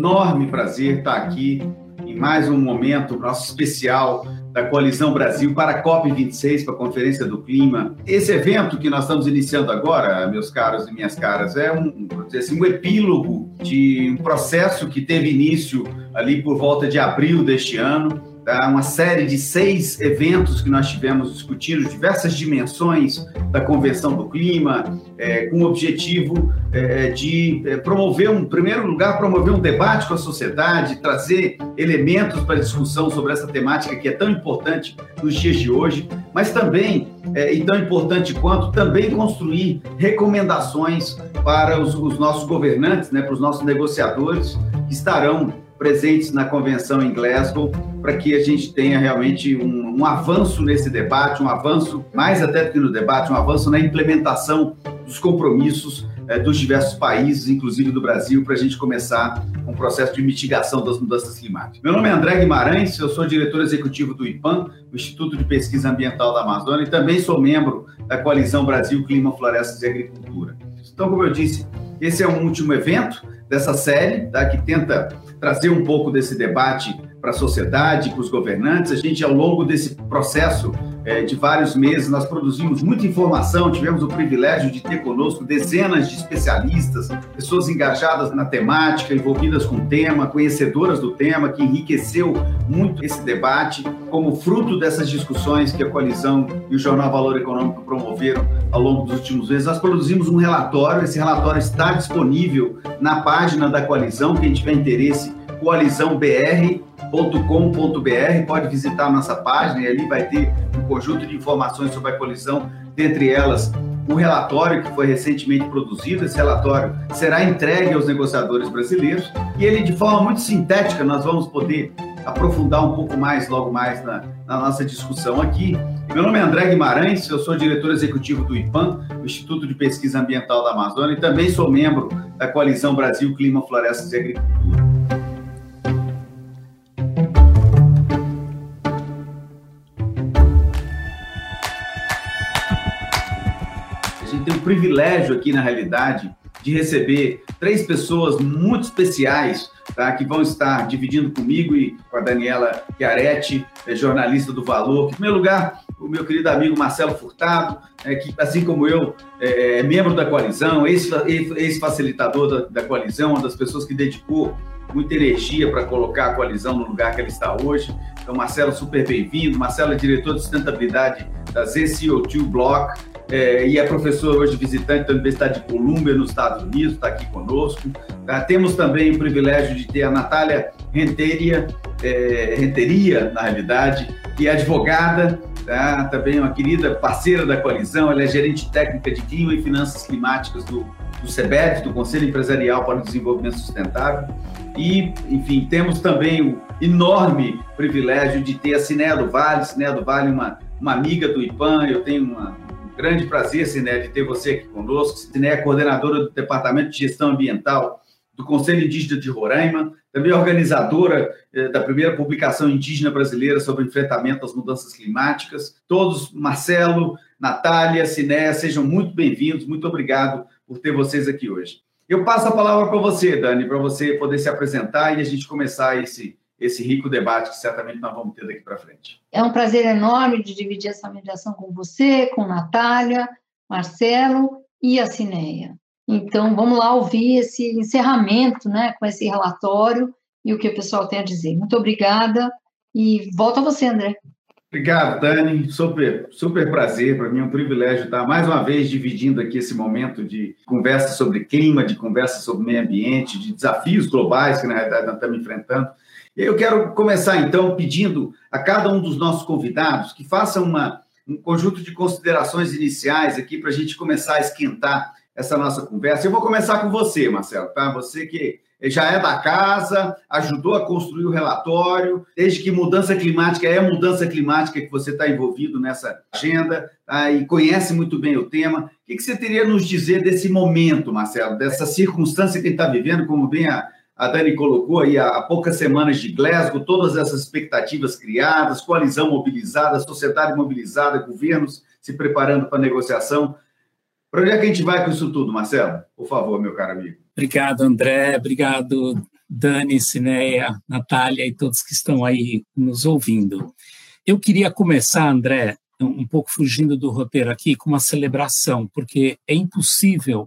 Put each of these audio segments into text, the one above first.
enorme prazer estar aqui em mais um momento nosso especial da Coalizão Brasil para a COP26, para a Conferência do Clima. Esse evento que nós estamos iniciando agora, meus caros e minhas caras, é um, assim, um epílogo de um processo que teve início ali por volta de abril deste ano, Tá? uma série de seis eventos que nós tivemos discutindo diversas dimensões da Convenção do Clima, é, com o objetivo é, de é, promover, um, em primeiro lugar, promover um debate com a sociedade, trazer elementos para discussão sobre essa temática que é tão importante nos dias de hoje, mas também, é, e tão importante quanto, também construir recomendações para os, os nossos governantes, né, para os nossos negociadores, que estarão presentes na convenção em Glasgow, para que a gente tenha realmente um, um, avanço nesse debate, um avanço, mais até do que no debate, um avanço na implementação dos compromissos eh, dos diversos países, inclusive do Brasil, para a gente começar um processo de mitigação das mudanças climáticas. Meu nome é André Guimarães, eu sou diretor executivo do IPAM, o Instituto de Pesquisa Ambiental da Amazônia, e também sou membro da Coalizão Brasil Clima, Florestas e Agricultura. Então, como eu disse, esse é um último evento dessa série, tá, que tenta trazer um pouco desse debate para a sociedade, para os governantes. A gente, ao longo desse processo é, de vários meses, nós produzimos muita informação, tivemos o privilégio de ter conosco dezenas de especialistas, pessoas engajadas na temática, envolvidas com o tema, conhecedoras do tema, que enriqueceu muito esse debate, como fruto dessas discussões que a Coalizão e o Jornal Valor Econômico promoveram ao longo dos últimos meses. Nós produzimos um relatório, esse relatório está disponível na página da Coalizão, quem tiver interesse, coalizãobr.com.br, pode visitar a nossa página e ali vai ter um conjunto de informações sobre a colisão, dentre elas o relatório que foi recentemente produzido. Esse relatório será entregue aos negociadores brasileiros e ele, de forma muito sintética, nós vamos poder aprofundar um pouco mais logo mais na, na nossa discussão aqui. Meu nome é André Guimarães, eu sou diretor executivo do IPAM, Instituto de Pesquisa Ambiental da Amazônia, e também sou membro da Coalizão Brasil Clima, Florestas e Agricultura. Privilégio aqui, na realidade, de receber três pessoas muito especiais tá, que vão estar dividindo comigo e com a Daniela Chiaretti, é jornalista do Valor. Em primeiro lugar, o meu querido amigo Marcelo Furtado, é, que, assim como eu, é, é membro da coalizão, ex-facilitador da, da coalizão, uma das pessoas que dedicou muita energia para colocar a coalizão no lugar que ela está hoje. Então, Marcelo, super bem-vindo. Marcelo é diretor de sustentabilidade da ZCO2 Block, é, e é professor hoje visitante da Universidade de Colômbia, nos Estados Unidos, está aqui conosco. Tá? Temos também o privilégio de ter a Natália Renteria, é, Renteria, na realidade, que é advogada, tá? também uma querida parceira da coalizão, ela é gerente técnica de clima e finanças climáticas do, do CEBET, do Conselho Empresarial para o Desenvolvimento Sustentável. E, enfim, temos também o enorme privilégio de ter a Cinéia do Vale, Cinéia do Vale, uma, uma amiga do IPAM, eu tenho uma, Grande prazer, Siné, de ter você aqui conosco. Siné é coordenadora do Departamento de Gestão Ambiental do Conselho Indígena de Roraima, também organizadora eh, da primeira publicação indígena brasileira sobre enfrentamento às mudanças climáticas. Todos, Marcelo, Natália, Siné, sejam muito bem-vindos. Muito obrigado por ter vocês aqui hoje. Eu passo a palavra para você, Dani, para você poder se apresentar e a gente começar esse esse rico debate que certamente nós vamos ter daqui para frente. É um prazer enorme de dividir essa mediação com você, com Natália, Marcelo e a Cineia. Então, vamos lá ouvir esse encerramento né, com esse relatório e o que o pessoal tem a dizer. Muito obrigada e volto a você, André. Obrigado, Dani. Super, super prazer. Para mim é um privilégio estar mais uma vez dividindo aqui esse momento de conversa sobre clima, de conversa sobre meio ambiente, de desafios globais que na realidade nós estamos enfrentando. Eu quero começar, então, pedindo a cada um dos nossos convidados que faça uma, um conjunto de considerações iniciais aqui para a gente começar a esquentar essa nossa conversa. Eu vou começar com você, Marcelo, tá? Você que já é da casa, ajudou a construir o relatório, desde que mudança climática é mudança climática que você está envolvido nessa agenda tá? e conhece muito bem o tema. O que, você teria a nos dizer desse momento, Marcelo, dessa circunstância que está vivendo, como bem a, a Dani colocou aí há poucas semanas de Glasgow, todas essas expectativas criadas, coalizão mobilizada, sociedade mobilizada, governos se preparando para a negociação. Para onde é que a gente vai com isso tudo, Marcelo? Por favor, meu caro amigo. Obrigado, André. Obrigado, Dani, Cineia, Natália e todos que estão aí nos ouvindo. Eu queria começar, André, um pouco fugindo do roteiro aqui, com uma celebração, porque é impossível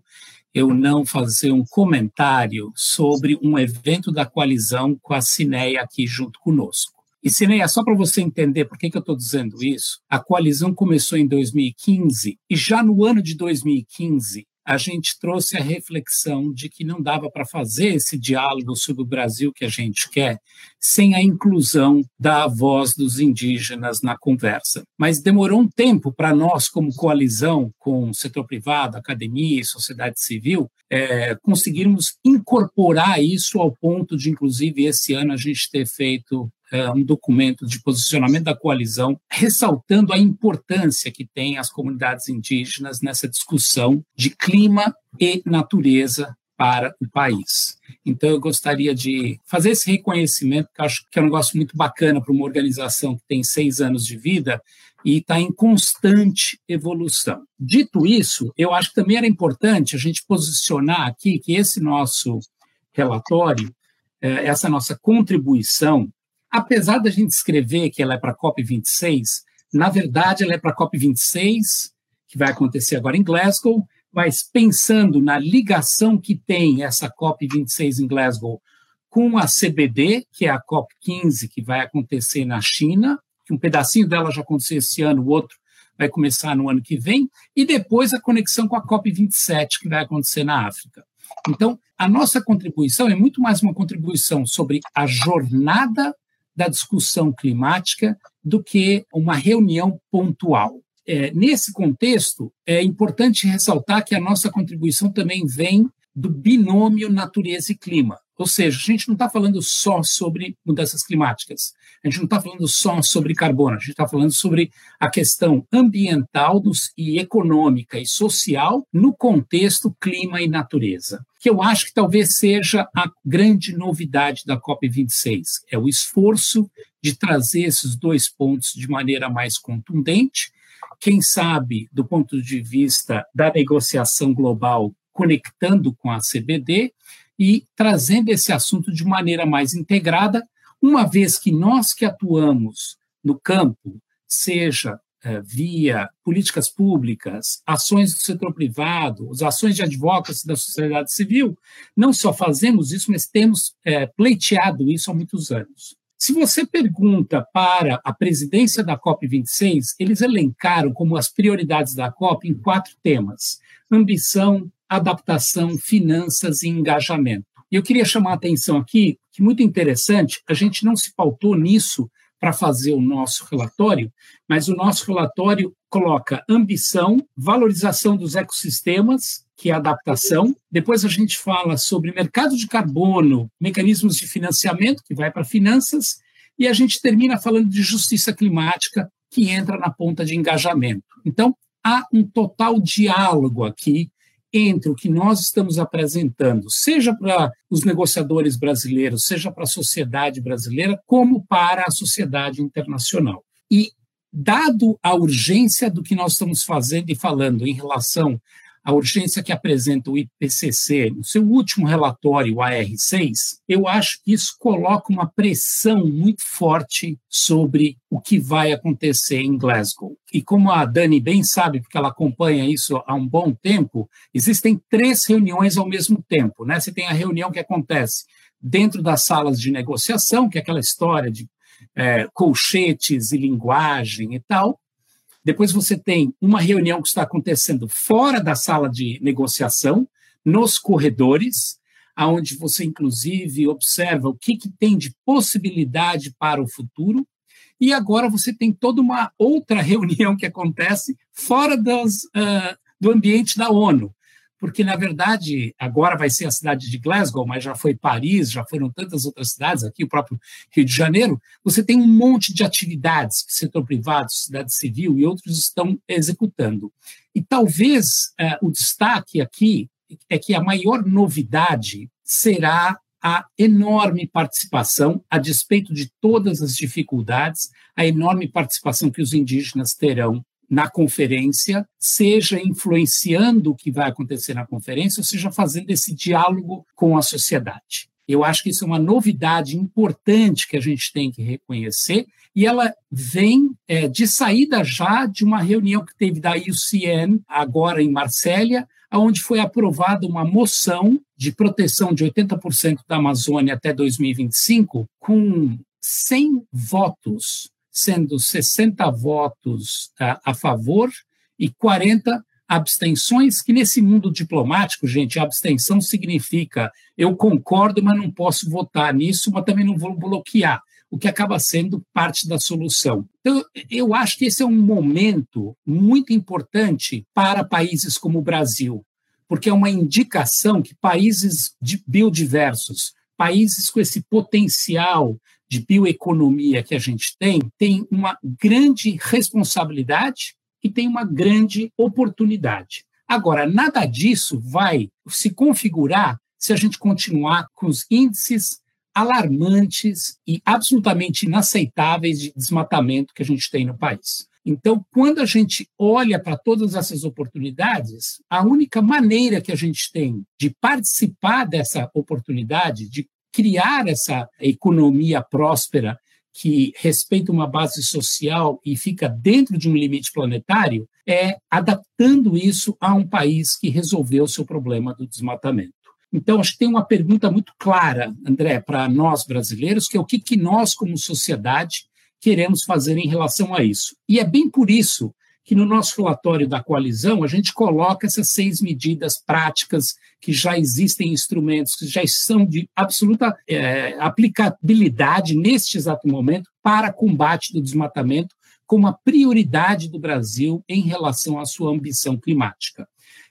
eu não fazer um comentário sobre um evento da coalizão com a Cineia aqui junto conosco. E, Cineia, só para você entender por que, que eu estou dizendo isso, a coalizão começou em 2015 e já no ano de 2015 a gente trouxe a reflexão de que não dava para fazer esse diálogo sobre o Brasil que a gente quer sem a inclusão da voz dos indígenas na conversa. Mas demorou um tempo para nós, como coalizão com o setor privado, academia e sociedade civil, é, conseguirmos incorporar isso ao ponto de, inclusive, esse ano a gente ter feito um documento de posicionamento da coalizão, ressaltando a importância que tem as comunidades indígenas nessa discussão de clima e natureza para o país. Então, eu gostaria de fazer esse reconhecimento, que acho que é um negócio muito bacana para uma organização que tem seis anos de vida e está em constante evolução. Dito isso, eu acho que também era importante a gente posicionar aqui que esse nosso relatório, é, essa nossa contribuição, apesar da gente escrever que ela é para a COP26, na verdade ela é para a COP26, que vai acontecer agora em Glasgow, mas pensando na ligação que tem essa COP26 em Glasgow com a CBD, que é a COP15 que vai acontecer na China, que um pedacinho dela já aconteceu esse ano, o outro vai começar no ano que vem, e depois a conexão com a COP27, que vai acontecer na África. Então, a nossa contribuição é muito mais uma contribuição sobre a jornada da discussão climática do que uma reunião pontual. É, nesse contexto, é importante ressaltar que a nossa contribuição também vem do binômio natureza e clima. Ou seja, a gente não está falando só sobre mudanças climáticas, a gente não está falando só sobre carbono, a gente está falando sobre a questão ambiental e econômica e social no contexto clima e natureza, que eu acho que talvez seja a grande novidade da COP26, é o esforço de trazer esses dois pontos de maneira mais contundente, quem sabe, do ponto de vista da negociação global, conectando com a CBD, e trazendo esse assunto de maneira mais integrada, uma vez que nós que atuamos no campo, seja é, via políticas públicas, ações do setor privado, as ações de advocacy da sociedade civil, não só fazemos isso, mas temos é, pleiteado isso há muitos anos. Se você pergunta para a presidência da COP26, eles elencaram como as prioridades da COP em quatro temas: ambição, adaptação, finanças e engajamento. E eu queria chamar a atenção aqui que muito interessante, a gente não se pautou nisso para fazer o nosso relatório, mas o nosso relatório coloca ambição, valorização dos ecossistemas, que é adaptação. Depois a gente fala sobre mercado de carbono, mecanismos de financiamento, que vai para finanças, e a gente termina falando de justiça climática, que entra na ponta de engajamento. Então, há um total diálogo aqui entre o que nós estamos apresentando, seja para os negociadores brasileiros, seja para a sociedade brasileira, como para a sociedade internacional. E, dado a urgência do que nós estamos fazendo e falando em relação a urgência que apresenta o IPCC no seu último relatório, o AR6, eu acho que isso coloca uma pressão muito forte sobre o que vai acontecer em Glasgow. E como a Dani bem sabe, porque ela acompanha isso há um bom tempo, existem três reuniões ao mesmo tempo. Né? Você tem a reunião que acontece dentro das salas de negociação, que é aquela história de é, colchetes e linguagem e tal, depois você tem uma reunião que está acontecendo fora da sala de negociação, nos corredores, aonde você inclusive observa o que, que tem de possibilidade para o futuro. E agora você tem toda uma outra reunião que acontece fora das, uh, do ambiente da ONU, porque, na verdade, agora vai ser a cidade de Glasgow, mas já foi Paris, já foram tantas outras cidades, aqui o próprio Rio de Janeiro, você tem um monte de atividades que setor privado, sociedade civil e outros estão executando. E talvez é, o destaque aqui é que a maior novidade será a enorme participação, a despeito de todas as dificuldades, a enorme participação que os indígenas terão na conferência, seja influenciando o que vai acontecer na conferência, ou seja fazendo esse diálogo com a sociedade. Eu acho que isso é uma novidade importante que a gente tem que reconhecer, e ela vem é, de saída já de uma reunião que teve da IUCN, agora em Marsella, onde foi aprovada uma moção de proteção de 80% da Amazônia até 2025, com 100 votos, sendo 60 votos a, a favor e 40 abstenções, que nesse mundo diplomático, gente, abstenção significa eu concordo, mas não posso votar nisso, mas também não vou bloquear, o que acaba sendo parte da solução. Então, eu acho que esse é um momento muito importante para países como o Brasil, porque é uma indicação que países biodiversos, países com esse potencial de bioeconomia que a gente tem, têm uma grande responsabilidade e tem uma grande oportunidade. Agora, nada disso vai se configurar se a gente continuar com os índices alarmantes e absolutamente inaceitáveis de desmatamento que a gente tem no país. Então, quando a gente olha para todas essas oportunidades, a única maneira que a gente tem de participar dessa oportunidade, de criar essa economia próspera que respeita uma base social e fica dentro de um limite planetário, é adaptando isso a um país que resolveu o seu problema do desmatamento. Então, acho que tem uma pergunta muito clara, André, para nós brasileiros, que é o que, que nós, como sociedade, queremos fazer em relação a isso. E é bem por isso que no nosso relatório da coalizão a gente coloca essas seis medidas práticas que já existem instrumentos que já são de absoluta é, aplicabilidade neste exato momento para combate do desmatamento como a prioridade do Brasil em relação à sua ambição climática.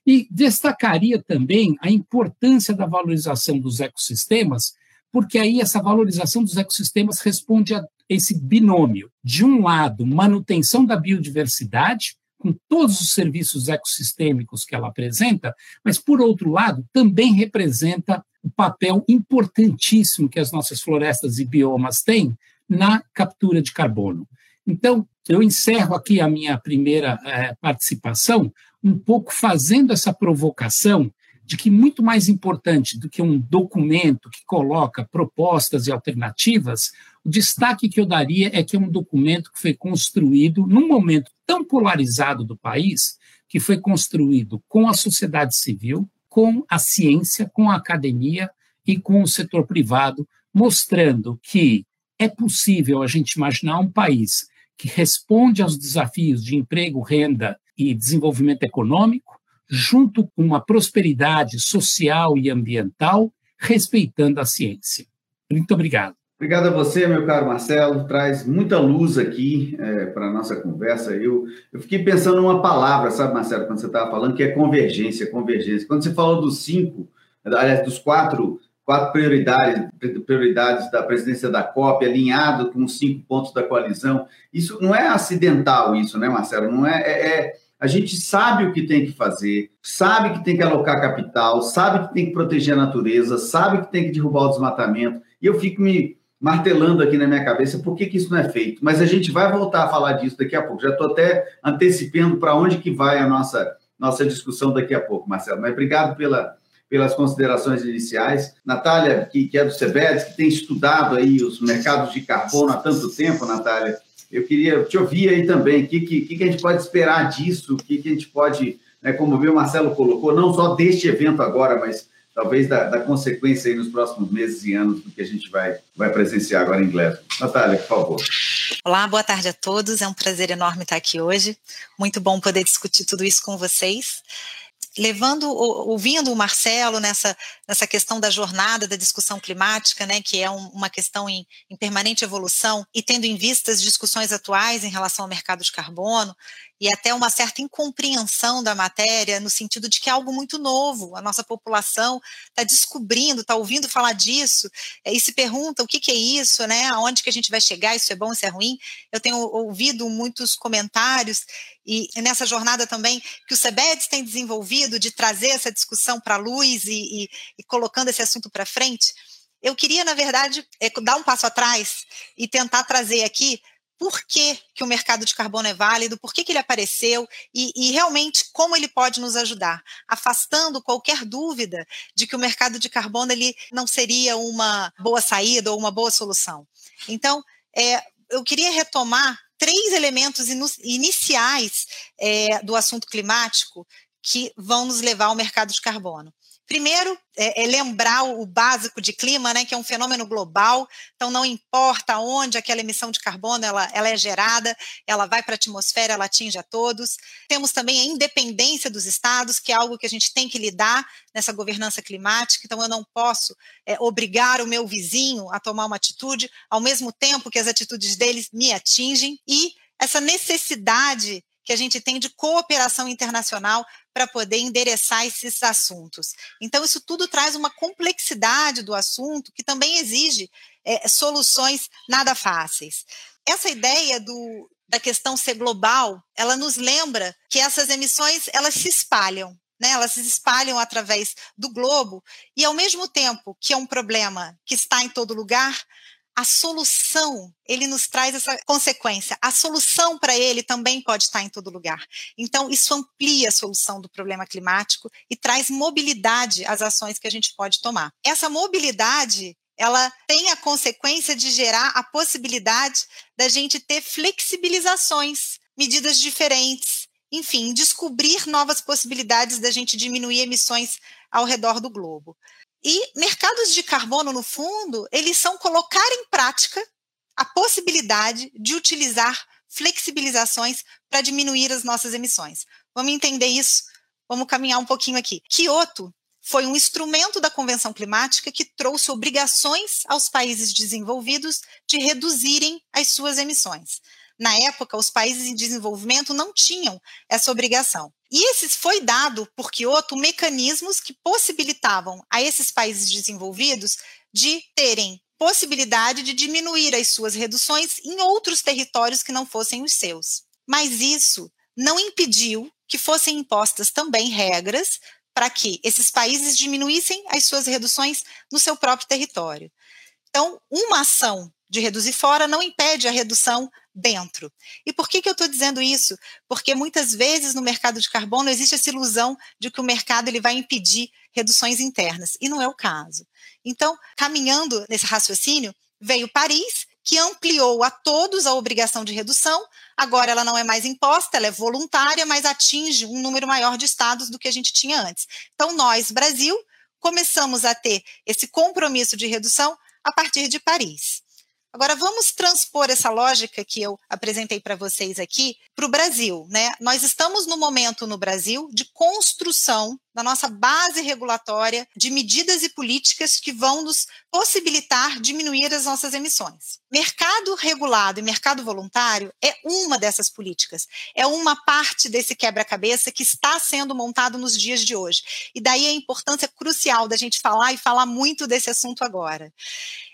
E destacaria também a importância da valorização dos ecossistemas, porque aí essa valorização dos ecossistemas responde a esse binômio. De um lado, manutenção da biodiversidade, com todos os serviços ecossistêmicos que ela apresenta, mas, por outro lado, também representa o papel importantíssimo que as nossas florestas e biomas têm na captura de carbono. Então, eu encerro aqui a minha primeira é, participação, um pouco fazendo essa provocação de que muito mais importante do que um documento que coloca propostas e alternativas, o destaque que eu daria é que é um documento que foi construído num momento tão polarizado do país, que foi construído com a sociedade civil, com a ciência, com a academia e com o setor privado, mostrando que é possível a gente imaginar um país que responde aos desafios de emprego, renda e desenvolvimento econômico, junto com uma prosperidade social e ambiental, respeitando a ciência. Muito obrigado. Obrigado a você, meu caro Marcelo. Traz muita luz aqui é, para a nossa conversa. Eu, eu fiquei pensando numa palavra, sabe, Marcelo, quando você estava falando, que é convergência, convergência. Quando você falou dos cinco, aliás, dos quatro, quatro prioridades, prioridades da presidência da COP, alinhado com os cinco pontos da coalizão, isso não é acidental, isso, né, Marcelo? Não é, é, é a gente sabe o que tem que fazer, sabe que tem que alocar capital, sabe que tem que proteger a natureza, sabe que tem que derrubar o desmatamento. E eu fico me martelando aqui na minha cabeça por que, que isso não é feito. Mas a gente vai voltar a falar disso daqui a pouco. Já estou até antecipando para onde que vai a nossa, nossa discussão daqui a pouco, Marcelo. Mas obrigado pela, pelas considerações iniciais. Natália, que, que é do CEBES, que tem estudado aí os mercados de carbono há tanto tempo, Natália, eu queria te ouvir aí também, o que, que, que a gente pode esperar disso, o que, que a gente pode, né, como o Marcelo colocou, não só deste evento agora, mas talvez da, da, consequência aí nos próximos meses e anos do que a gente vai, vai presenciar agora em Glasgow. Natália, por favor. Olá, boa tarde a todos. É um prazer enorme estar aqui hoje. Muito bom poder discutir tudo isso com vocês levando, ouvindo o Marcelo nessa, nessa questão da jornada da discussão climática, né, que é um, uma questão em, em, permanente evolução, e tendo em vista as discussões atuais em relação ao mercado de carbono, e até uma certa incompreensão da matéria, no sentido de que é algo muito novo, a nossa população está descobrindo, está ouvindo falar disso, é, e se pergunta o que, que, é isso, né? aonde que a gente vai chegar, isso é bom, isso é ruim. Eu tenho ouvido muitos comentários, e nessa jornada também que o SEBEDS tem desenvolvido de trazer essa discussão para a luz e, e, e colocando esse assunto para frente, eu queria, na verdade, é, dar um passo atrás e tentar trazer aqui por que, que o mercado de carbono é válido, por que, que ele apareceu e, e realmente como ele pode nos ajudar, afastando qualquer dúvida de que o mercado de carbono ele não seria uma boa saída ou uma boa solução. Então, é, eu queria retomar três elementos iniciais é, do assunto climático que vão nos levar ao mercado de carbono. Primeiro, é, é, lembrar o básico de clima, né, que é um fenômeno global, então não importa onde aquela emissão de carbono ela, ela é gerada, ela vai para a atmosfera, ela atinge a todos. Temos também a independência dos estados, que é algo que a gente tem que lidar nessa governança climática, então eu não posso é, obrigar o meu vizinho a tomar uma atitude, ao mesmo tempo que as atitudes deles me atingem, e essa necessidade que a gente tem de cooperação internacional para poder endereçar esses assuntos. Então, isso tudo traz uma complexidade do assunto que também exige é, soluções nada fáceis. Essa ideia do, da questão ser global, ela nos lembra que essas emissões elas se espalham. Né, elas se espalham através do globo, e ao mesmo tempo que é um problema que está em todo lugar, a solução, ele nos traz essa consequência. A solução para ele também pode estar em todo lugar. Então, isso amplia a solução do problema climático e traz mobilidade às ações que a gente pode tomar. Essa mobilidade, ela tem a consequência de gerar a possibilidade da gente ter flexibilizações, medidas diferentes, enfim, descobrir novas possibilidades da gente diminuir emissões ao redor do globo. E mercados de carbono, no fundo, eles são colocar em prática a possibilidade de utilizar flexibilizações para diminuir as nossas emissões. Vamos entender isso? Vamos caminhar um pouquinho aqui. Kyoto foi um instrumento da Convenção Climática que trouxe obrigações aos países desenvolvidos de reduzirem as suas emissões. Na época, os países em desenvolvimento não tinham essa obrigação. E esses foi dado por Kyoto mecanismos que possibilitavam a esses países desenvolvidos de terem possibilidade de diminuir as suas reduções em outros territórios que não fossem os seus. Mas isso não impediu que fossem impostas também regras para que esses países diminuíssem as suas reduções no seu próprio território. Então, uma ação de reduzir fora não impede a redução dentro. E por que, que eu estou dizendo isso? Porque muitas vezes no mercado de carbono existe essa ilusão de que o mercado ele vai impedir reduções internas, e não é o caso. Então, caminhando nesse raciocínio, veio Paris, que ampliou a todos a obrigação de redução, agora ela não é mais imposta, ela é voluntária, mas atinge um número maior de estados do que a gente tinha antes. Então, nós, Brasil, começamos a ter esse compromisso de redução a partir de Paris. Agora vamos transpor essa lógica que eu apresentei para vocês aqui para o Brasil, né? Nós estamos no momento no Brasil de construção da nossa base regulatória de medidas e políticas que vão nos possibilitar diminuir as nossas emissões. Mercado regulado e mercado voluntário é uma dessas políticas, é uma parte desse quebra-cabeça que está sendo montado nos dias de hoje. E daí a importância crucial da gente falar e falar muito desse assunto agora.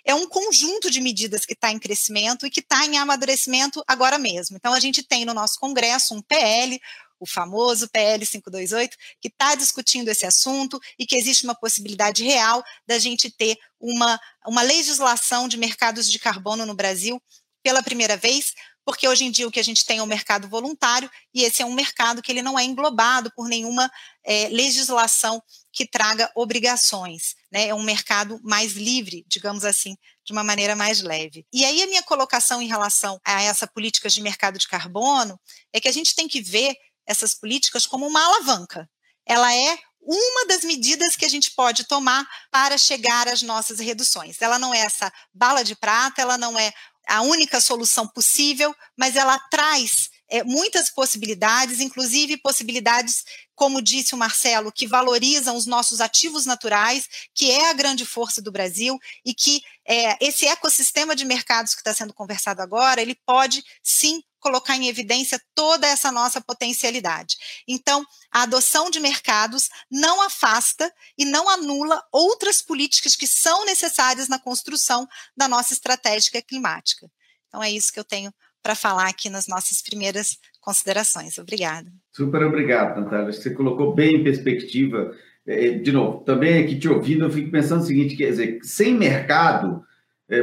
É um conjunto de medidas que está em crescimento e que está em amadurecimento agora mesmo. Então, a gente tem no nosso Congresso um PL, o famoso PL 528, que está discutindo esse assunto e que existe uma possibilidade real da gente ter uma, uma legislação de mercados de carbono no Brasil pela primeira vez, porque hoje em dia o que a gente tem é um mercado voluntário e esse é um mercado que ele não é englobado por nenhuma é, legislação que traga obrigações, né? É um mercado mais livre, digamos assim, de uma maneira mais leve. E aí a minha colocação em relação a essa política de mercado de carbono é que a gente tem que ver essas políticas como uma alavanca. Ela é uma das medidas que a gente pode tomar para chegar às nossas reduções. Ela não é essa bala de prata, ela não é a única solução possível, mas ela traz é, muitas possibilidades, inclusive possibilidades, como disse o Marcelo, que valorizam os nossos ativos naturais, que é a grande força do Brasil, e que é, esse ecossistema de mercados que está sendo conversado agora, ele pode sim colocar em evidência toda essa nossa potencialidade. Então, a adoção de mercados não afasta e não anula outras políticas que são necessárias na construção da nossa estratégia climática. Então, é isso que eu tenho para falar aqui nas nossas primeiras considerações. Obrigada. Super obrigado, Natália. Você colocou bem em perspectiva. É, de novo, também aqui te ouvindo, eu fico pensando o seguinte: quer dizer, sem mercado,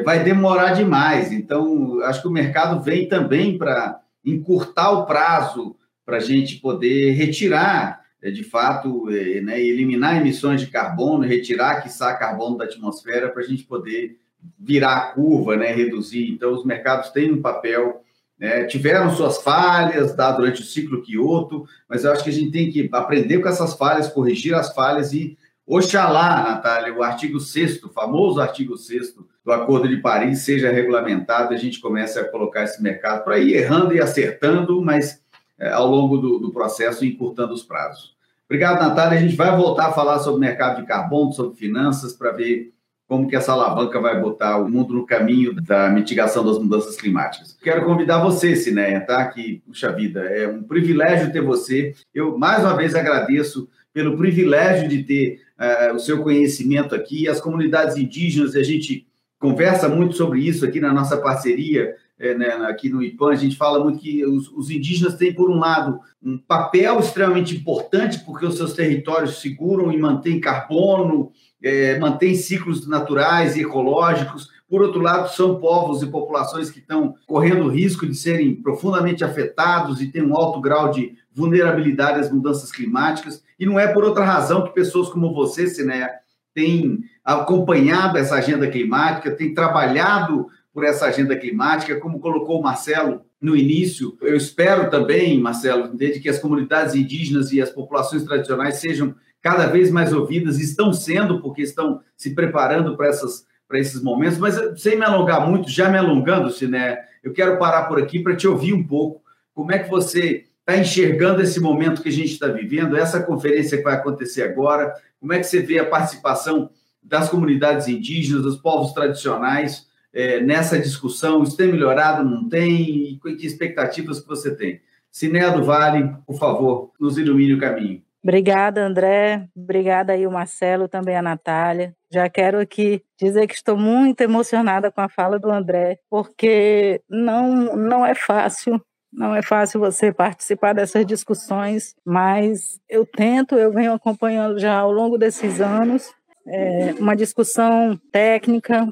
vai demorar demais. Então, acho que o mercado vem também para encurtar o prazo para a gente poder retirar, é, de fato, é, né, eliminar emissões de carbono, retirar, quiçá, carbono da atmosfera, para a gente poder virar a curva, né, reduzir. Então, os mercados têm um papel, né, tiveram suas falhas tá, durante o ciclo Kyoto, mas eu acho que a gente tem que aprender com essas falhas, corrigir as falhas e, oxalá, Natália, o artigo 6 famoso artigo 6 do Acordo de Paris seja regulamentado a gente comece a colocar esse mercado para ir errando e acertando, mas é, ao longo do, do processo encurtando os prazos. Obrigado, Natália. A gente vai voltar a falar sobre mercado de carbono, sobre finanças, para ver como que essa alavanca vai botar o mundo no caminho da mitigação das mudanças climáticas. Quero convidar você, Sinéia, tá? Que, puxa vida, é um privilégio ter você. Eu, mais uma vez, agradeço pelo privilégio de ter uh, o seu conhecimento aqui. As comunidades indígenas, a gente conversa muito sobre isso aqui na nossa parceria, é, né, aqui no IPAN, a gente fala muito que os, os, indígenas têm, por um lado, um papel extremamente importante, porque os seus territórios seguram e mantêm carbono, é, mantêm ciclos naturais e ecológicos. Por outro lado, são povos e populações que estão correndo risco de serem profundamente afetados e têm um alto grau de vulnerabilidade às mudanças climáticas. E não é por outra razão que pessoas como você, Sinéia, têm acompanhado essa agenda climática, têm trabalhado por essa agenda climática, como colocou o Marcelo no início. Eu espero também, Marcelo, desde que as comunidades indígenas e as populações tradicionais sejam cada vez mais ouvidas, estão sendo, porque estão se preparando para essas para esses momentos, mas sem me alongar muito, já me alongando, né? eu quero parar por aqui para te ouvir um pouco. Como é que você está enxergando esse momento que a gente está vivendo, essa conferência que vai acontecer agora? Como é que você vê a participação das comunidades indígenas, dos povos tradicionais é, nessa discussão? Isso tem melhorado, não tem? E que expectativas que você tem? Cinéia do Vale, por favor, nos ilumine o caminho. Obrigada, André. Obrigada aí o Marcelo, também a Natália. Já quero aqui dizer que estou muito emocionada com a fala do André, porque não, não é fácil não é fácil você participar dessas discussões, mas eu tento, eu venho acompanhando já ao longo desses anos é, uma discussão técnica,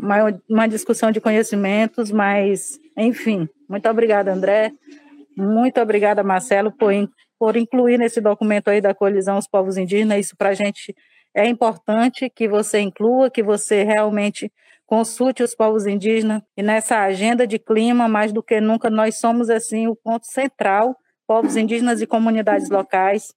uma, discussão de conhecimentos, mas, enfim, muito obrigada, André. Muito obrigada, Marcelo, por, por incluir nesse documento aí da colisão os povos indígenas. Isso para a gente é importante que você inclua, que você realmente consulte os povos indígenas. E nessa agenda de clima, mais do que nunca, nós somos assim o ponto central, povos indígenas e comunidades locais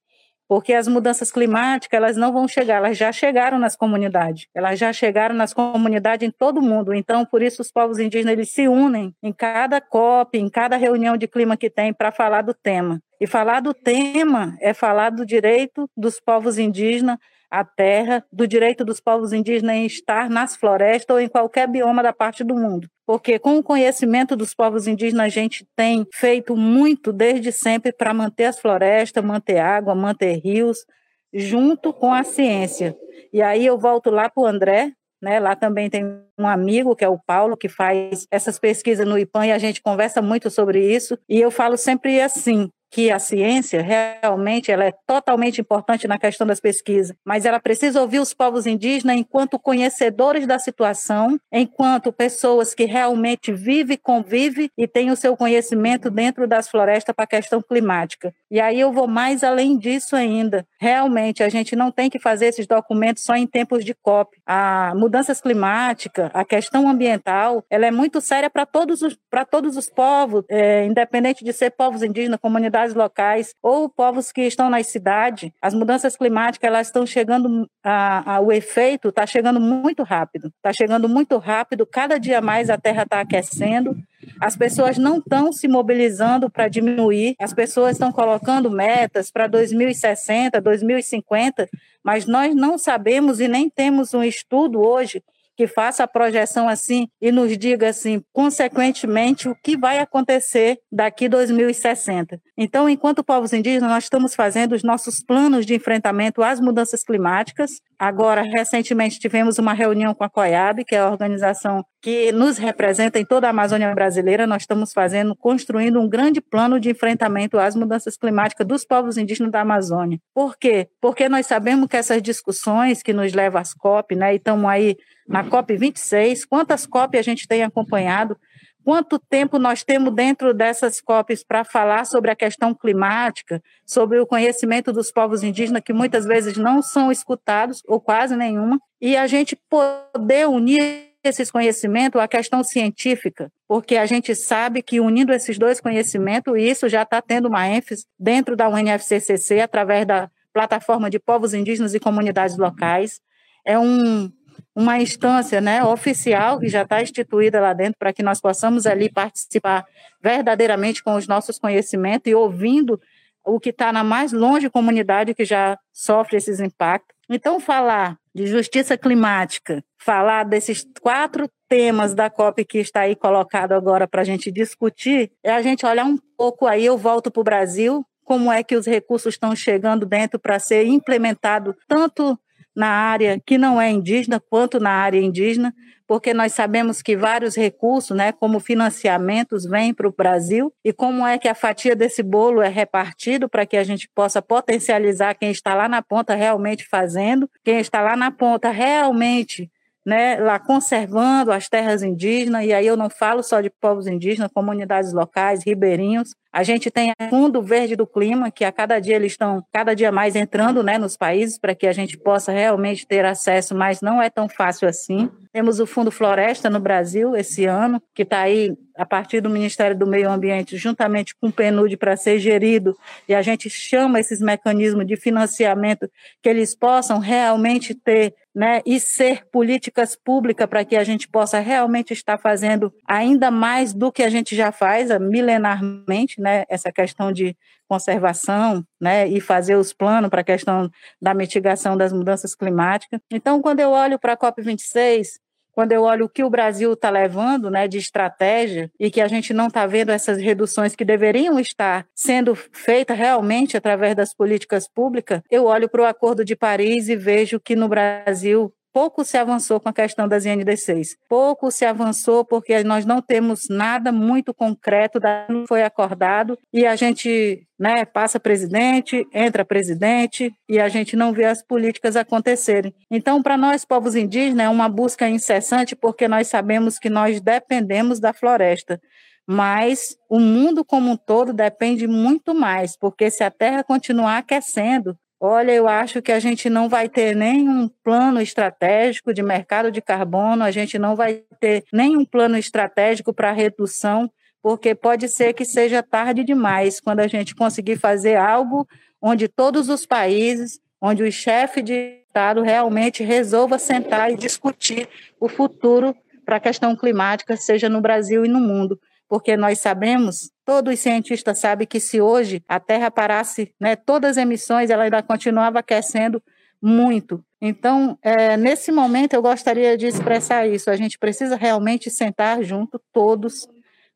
porque as mudanças climáticas elas não vão chegar, elas já chegaram nas comunidades, elas já chegaram nas comunidades em todo o mundo. Então, por isso os povos indígenas eles se unem em cada COP, em cada reunião de clima que tem para falar do tema. E falar do tema é falar do direito dos povos indígenas à terra, do direito dos povos indígenas em estar nas florestas ou em qualquer bioma da parte do mundo. Porque com o conhecimento dos povos indígenas, a gente tem feito muito desde sempre para manter as florestas, manter água, manter rios, junto com a ciência. E aí eu volto lá para o André, né? Lá também tem um amigo, que é o Paulo, que faz essas pesquisas no IPAM e a gente conversa muito sobre isso. E eu falo sempre assim: que a ciência realmente ela é totalmente importante na questão das pesquisas, mas ela precisa ouvir os povos indígenas enquanto conhecedores da situação, enquanto pessoas que realmente vivem, convivem e têm o seu conhecimento dentro das florestas para a questão climática. E aí eu vou mais além disso ainda. Realmente a gente não tem que fazer esses documentos só em tempos de COP. A mudanças climáticas, a questão ambiental, ela é muito séria para todos os para todos os povos, é, independente de ser povos indígenas, comunidades comunidades locais ou povos que estão nas cidades, as mudanças climáticas elas estão chegando, a, a, o efeito está chegando muito rápido, está chegando muito rápido, cada dia mais a Terra está aquecendo, as pessoas não estão se mobilizando para diminuir, as pessoas estão colocando metas para 2060, 2050, mas nós não sabemos e nem temos um estudo hoje que faça a projeção assim e nos diga assim, consequentemente, o que vai acontecer daqui 2060. Então, enquanto povos indígenas, nós estamos fazendo os nossos planos de enfrentamento às mudanças climáticas. Agora, recentemente, tivemos uma reunião com a COIAB, que é a organização que nos representa em toda a Amazônia brasileira. Nós estamos fazendo, construindo um grande plano de enfrentamento às mudanças climáticas dos povos indígenas da Amazônia. Por quê? Porque nós sabemos que essas discussões que nos levam às COP, né, e estamos aí na COP26, quantas COP a gente tem acompanhado, quanto tempo nós temos dentro dessas COPs para falar sobre a questão climática, sobre o conhecimento dos povos indígenas, que muitas vezes não são escutados, ou quase nenhuma, e a gente poder unir esses conhecimentos à questão científica, porque a gente sabe que unindo esses dois conhecimentos, isso já está tendo uma ênfase dentro da UNFCCC, através da plataforma de povos indígenas e comunidades locais. É um, uma instância né, oficial que já está instituída lá dentro para que nós possamos ali participar verdadeiramente com os nossos conhecimentos e ouvindo o que está na mais longe comunidade que já sofre esses impactos. Então, falar de justiça climática, falar desses quatro temas da COP que está aí colocado agora para a gente discutir, é a gente olhar um pouco aí, eu volto para o Brasil, como é que os recursos estão chegando dentro para ser implementado tanto na área que não é indígena quanto na área indígena, porque nós sabemos que vários recursos, né, como financiamentos, vêm para o Brasil e como é que a fatia desse bolo é repartido para que a gente possa potencializar quem está lá na ponta realmente fazendo, quem está lá na ponta realmente né, lá conservando as terras indígenas, e aí eu não falo só de povos indígenas, comunidades locais, ribeirinhos. A gente tem o Fundo Verde do Clima, que a cada dia eles estão cada dia mais entrando né, nos países para que a gente possa realmente ter acesso, mas não é tão fácil assim. Temos o Fundo Floresta no Brasil esse ano, que está aí a partir do Ministério do Meio Ambiente, juntamente com o PNUD, para ser gerido, e a gente chama esses mecanismos de financiamento que eles possam realmente ter né, e ser políticas públicas para que a gente possa realmente estar fazendo ainda mais do que a gente já faz milenarmente, né, essa questão de conservação, né, e fazer os planos para a questão da mitigação das mudanças climáticas. Então, quando eu olho para a COP26, quando eu olho o que o Brasil está levando né, de estratégia e que a gente não está vendo essas reduções que deveriam estar sendo feitas realmente através das políticas públicas, eu olho para o Acordo de Paris e vejo que no Brasil pouco se avançou com a questão das IND6. Pouco se avançou porque nós não temos nada muito concreto, não foi acordado e a gente né, passa presidente, entra presidente e a gente não vê as políticas acontecerem. Então, para nós, povos indígenas, é uma busca incessante porque nós sabemos que nós dependemos da floresta mas o mundo como um todo depende muito mais, porque se a Terra continuar aquecendo, Olha, eu acho que a gente não vai ter nenhum plano estratégico de mercado de carbono, a gente não vai ter nenhum plano estratégico para redução, porque pode ser que seja tarde demais quando a gente conseguir fazer algo onde todos os países, onde o chefe de Estado realmente resolva sentar e discutir o futuro para a questão climática, seja no Brasil e no mundo porque nós sabemos, todos os cientistas sabem que se hoje a Terra parasse, né, todas as emissões, ela ainda continuava aquecendo muito. Então, é, nesse momento, eu gostaria de expressar isso. A gente precisa realmente sentar junto, todos,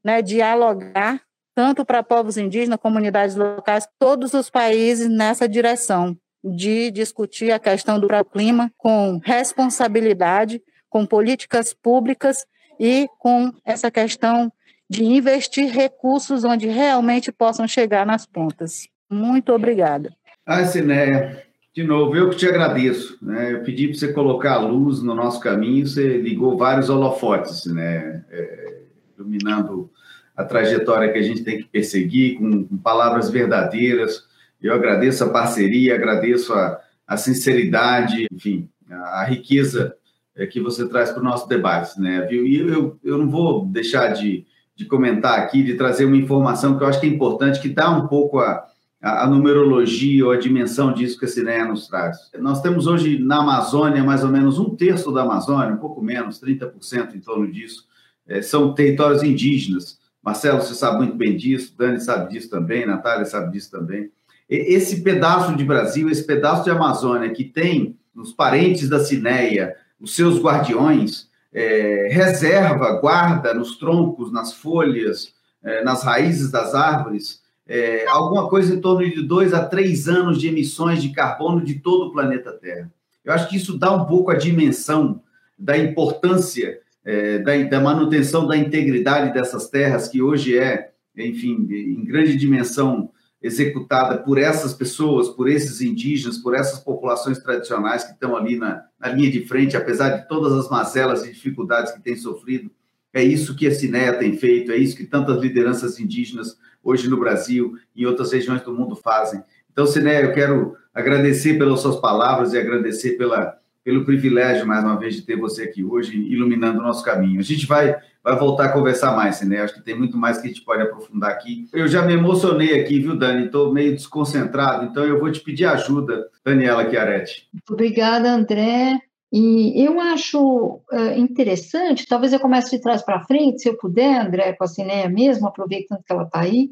né, dialogar, tanto para povos indígenas, comunidades locais, todos os países nessa direção, de discutir a questão do clima com responsabilidade, com políticas públicas e com essa questão de investir recursos onde realmente possam chegar nas pontas. Muito obrigada. Ah, Sinéia, de novo, eu que te agradeço. Né? Eu pedi para você colocar a luz no nosso caminho, você ligou vários holofotes, né? É, iluminando a trajetória que a gente tem que perseguir com, com palavras verdadeiras. Eu agradeço a parceria, agradeço a, a sinceridade, enfim, a, a riqueza é, que você traz para o nosso debate, né? E eu, eu não vou deixar de de comentar aqui, de trazer uma informação que eu acho que é importante, que dá um pouco a, a, numerologia ou a dimensão disso que a Cineia nos traz. Nós temos hoje na Amazônia mais ou menos um terço da Amazônia, um pouco menos, 30% em torno disso, é, são territórios indígenas. Marcelo, você sabe muito bem disso, Dani sabe disso também, Natália sabe disso também. Esse pedaço de Brasil, esse pedaço de Amazônia que tem os parentes da Cineia, os seus guardiões, é, reserva, guarda nos troncos, nas folhas, é, nas raízes das árvores, é, alguma coisa em torno de dois a três anos de emissões de carbono de todo o planeta Terra. Eu acho que isso dá um pouco a dimensão da importância é, da, da, manutenção da integridade dessas terras, que hoje é, enfim, em grande dimensão executada por essas pessoas, por esses indígenas, por essas populações tradicionais que estão ali na, na linha de frente, apesar de todas as mazelas e dificuldades que têm sofrido. É isso que a Cineia tem feito, é isso que tantas lideranças indígenas hoje no Brasil e em outras regiões do mundo fazem. Então, Cineia, eu quero agradecer pelas suas palavras e agradecer pela, pelo privilégio, mais uma vez, de ter você aqui hoje, iluminando o nosso caminho. A gente vai, vai voltar a conversar mais, né? Acho que tem muito mais que a gente pode aprofundar aqui. Eu já me emocionei aqui, viu, Dani? Estou meio desconcentrado, então eu vou te pedir ajuda, Daniela Chiaretti. Obrigada, André. E eu acho uh, interessante, talvez eu comece de trás para frente, se eu puder, André, com a Cineia mesmo, aproveitando que ela está aí,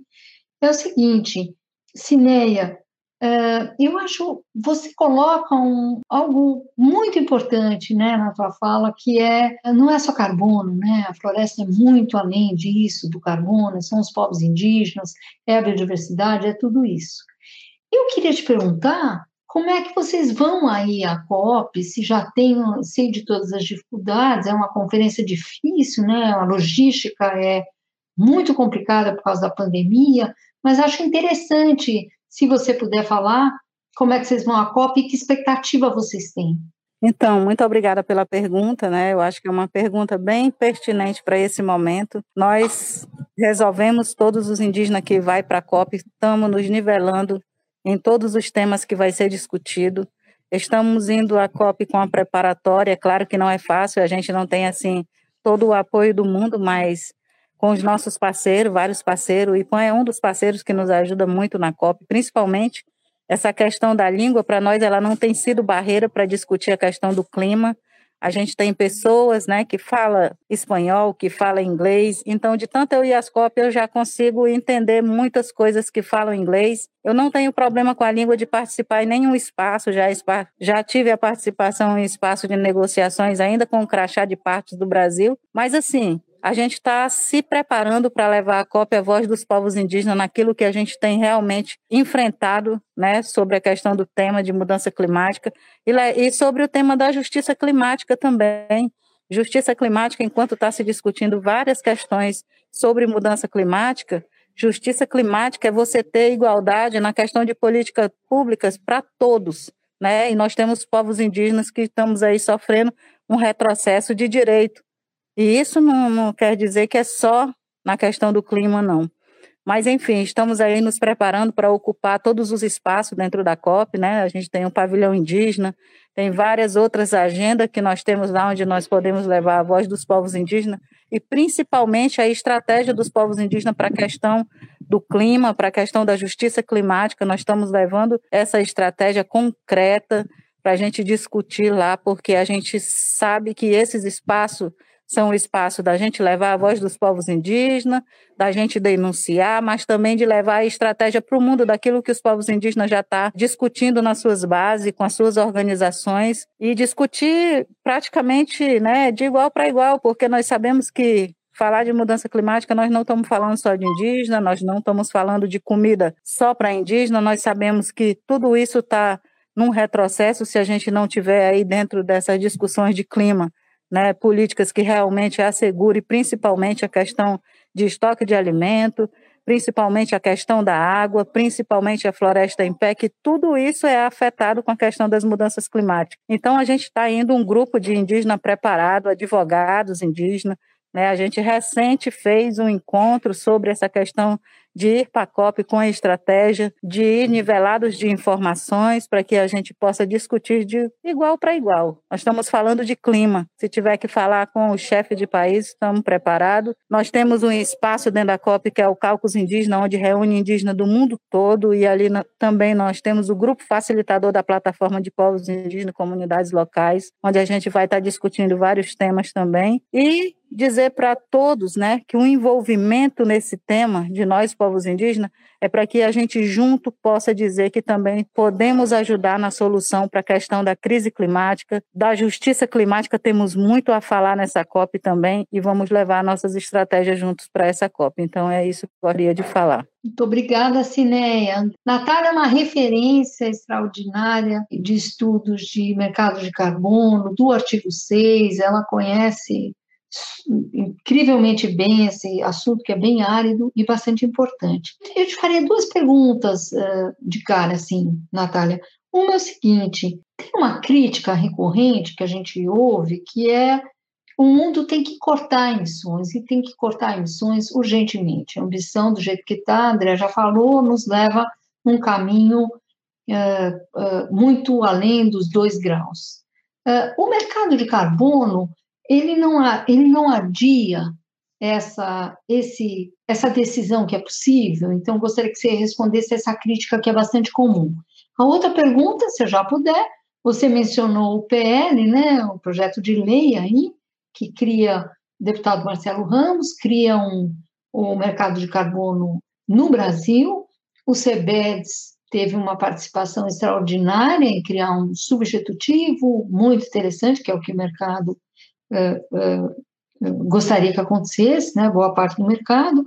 é o seguinte, Cineia, Uh, eu acho você coloca um, algo muito importante né, na tua fala, que é não é só carbono, né? A floresta é muito além disso, do carbono, são os povos indígenas, é a biodiversidade, é tudo isso. Eu queria te perguntar como é que vocês vão aí à COP, se já tem, sei de todas as dificuldades, é uma conferência difícil, né? A logística é muito complicada por causa da pandemia, mas acho interessante se você puder falar, como é que vocês vão à COP e que expectativa vocês têm? Então, muito obrigada pela pergunta, né? Eu acho que é uma pergunta bem pertinente para esse momento. Nós resolvemos todos os indígenas que vai para a COP, estamos nos nivelando em todos os temas que vai ser discutido. Estamos indo à COP com a preparatória, claro que não é fácil, a gente não tem assim todo o apoio do mundo, mas com os nossos parceiros, vários parceiros, o IPAN é um dos parceiros que nos ajuda muito na COP, principalmente essa questão da língua, para nós ela não tem sido barreira para discutir a questão do clima. A gente tem pessoas né, que falam espanhol, que falam inglês, então de tanto eu ir às COP eu já consigo entender muitas coisas que falam inglês. Eu não tenho problema com a língua de participar em nenhum espaço, já, já tive a participação em espaço de negociações ainda com o crachá de partes do Brasil, mas assim, a gente está se preparando para levar a cópia à voz dos povos indígenas naquilo que a gente tem realmente enfrentado, né, sobre a questão do tema de mudança climática e, e sobre o tema da justiça climática também. Justiça climática, enquanto está se discutindo várias questões sobre mudança climática, justiça climática é você ter igualdade na questão de políticas públicas para todos, né? E nós temos povos indígenas que estamos aí sofrendo um retrocesso de direito e isso não, não quer dizer que é só na questão do clima, não. Mas, enfim, estamos aí nos preparando para ocupar todos os espaços dentro da COP, né? A gente tem um pavilhão indígena, tem várias outras agendas que nós temos lá onde nós podemos levar a voz dos povos indígenas e principalmente a estratégia dos povos indígenas para a questão do clima, para a questão da justiça climática. Nós estamos levando essa estratégia concreta para a gente discutir lá, porque a gente sabe que esses espaços são o espaço da gente levar a voz dos povos indígenas, da gente denunciar, mas também de levar a estratégia para o mundo daquilo que os povos indígenas já estão tá discutindo nas suas bases, com as suas organizações, e discutir praticamente né, de igual para igual, porque nós sabemos que falar de mudança climática, nós não estamos falando só de indígena, nós não estamos falando de comida só para indígena, nós sabemos que tudo isso está num retrocesso se a gente não tiver aí dentro dessas discussões de clima né, políticas que realmente assegurem principalmente a questão de estoque de alimento, principalmente a questão da água, principalmente a floresta em pé, que tudo isso é afetado com a questão das mudanças climáticas. Então, a gente está indo um grupo de indígenas preparado, advogados indígenas, né? A gente recente fez um encontro sobre essa questão de ir para a COP com a estratégia de ir nivelados de informações para que a gente possa discutir de igual para igual. Nós estamos falando de clima. Se tiver que falar com o chefe de país, estamos preparados. Nós temos um espaço dentro da COP que é o Cálculos Indígena, onde reúne indígenas do mundo todo e ali também nós temos o grupo facilitador da plataforma de povos indígenas, comunidades locais, onde a gente vai estar discutindo vários temas também. E dizer para todos né, que o envolvimento nesse tema de nós, povos indígenas, é para que a gente junto possa dizer que também podemos ajudar na solução para a questão da crise climática, da justiça climática, temos muito a falar nessa COP também e vamos levar nossas estratégias juntos para essa COP. Então é isso que eu gostaria de falar. Muito obrigada, Cineia. Natália é uma referência extraordinária de estudos de mercado de carbono, do artigo 6, ela conhece incrivelmente bem esse assunto que é bem árido e bastante importante. Eu te faria duas perguntas uh, de cara, assim, Natália. Uma é o seguinte: tem uma crítica recorrente que a gente ouve que é o mundo tem que cortar emissões e tem que cortar emissões urgentemente. A ambição, do jeito que está, André já falou, nos leva num caminho uh, uh, muito além dos dois graus. O mercado de carbono ele não, ele não adia essa, esse, essa decisão que é possível, então gostaria que você respondesse essa crítica que é bastante comum. A outra pergunta, se eu já puder, você mencionou o PL, né, o projeto de lei aí, que cria, o deputado Marcelo Ramos, cria um, o mercado de carbono no Brasil, o CBEDS teve uma participação extraordinária em criar um substitutivo muito interessante, que é o que o mercado gostaria que acontecesse, né, boa parte do mercado,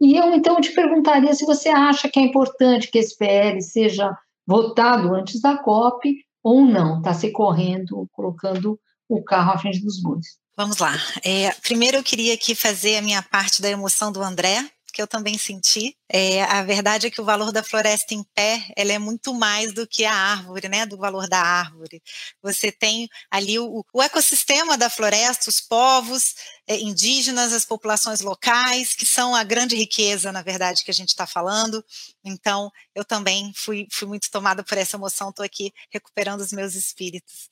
e eu então te perguntaria se você acha que é importante que esse PL seja votado antes da COP ou não, está se correndo, colocando o carro à frente dos bois. Vamos lá. É, primeiro eu queria aqui fazer a minha parte da emoção do André, que eu também senti. É, a verdade é que o valor da floresta em pé, ela é muito mais do que a árvore, né, do valor da árvore. Você tem ali o, o ecossistema da floresta, os povos é, indígenas, as populações locais, que são a grande riqueza, na verdade, que a gente está falando. Então, eu também fui, fui muito tomada por essa emoção, estou aqui recuperando os meus espíritos.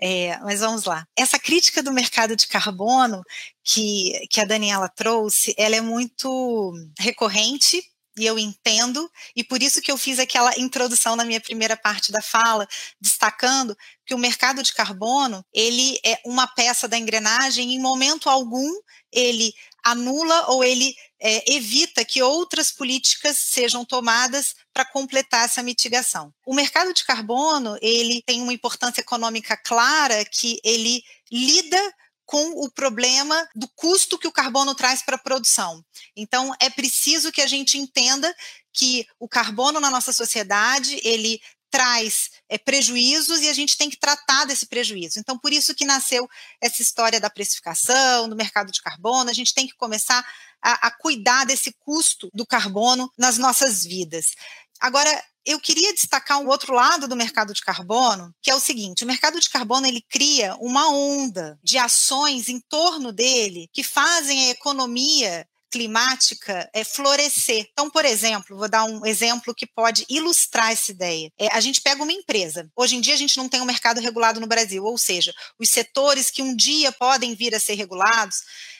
É, mas vamos lá. Essa crítica do mercado de carbono que, que a Daniela trouxe, ela é muito recorrente e eu entendo, e por isso que eu fiz aquela introdução na minha primeira parte da fala, destacando que o mercado de carbono, ele é uma peça da engrenagem, em momento algum ele anula ou ele é, evita que outras políticas sejam tomadas para completar essa mitigação. O mercado de carbono, ele tem uma importância econômica clara que ele lida com o problema do custo que o carbono traz para a produção. Então, é preciso que a gente entenda que o carbono na nossa sociedade, ele traz é, prejuízos e a gente tem que tratar desse prejuízo. Então, por isso que nasceu essa história da precificação, do mercado de carbono, a gente tem que começar a, a cuidar desse custo do carbono nas nossas vidas. Agora, eu queria destacar um outro lado do mercado de carbono, que é o seguinte: o mercado de carbono ele cria uma onda de ações em torno dele que fazem a economia climática é, florescer. Então, por exemplo, vou dar um exemplo que pode ilustrar essa ideia. É, a gente pega uma empresa. Hoje em dia a gente não tem um mercado regulado no Brasil, ou seja, os setores que um dia podem vir a ser regulados,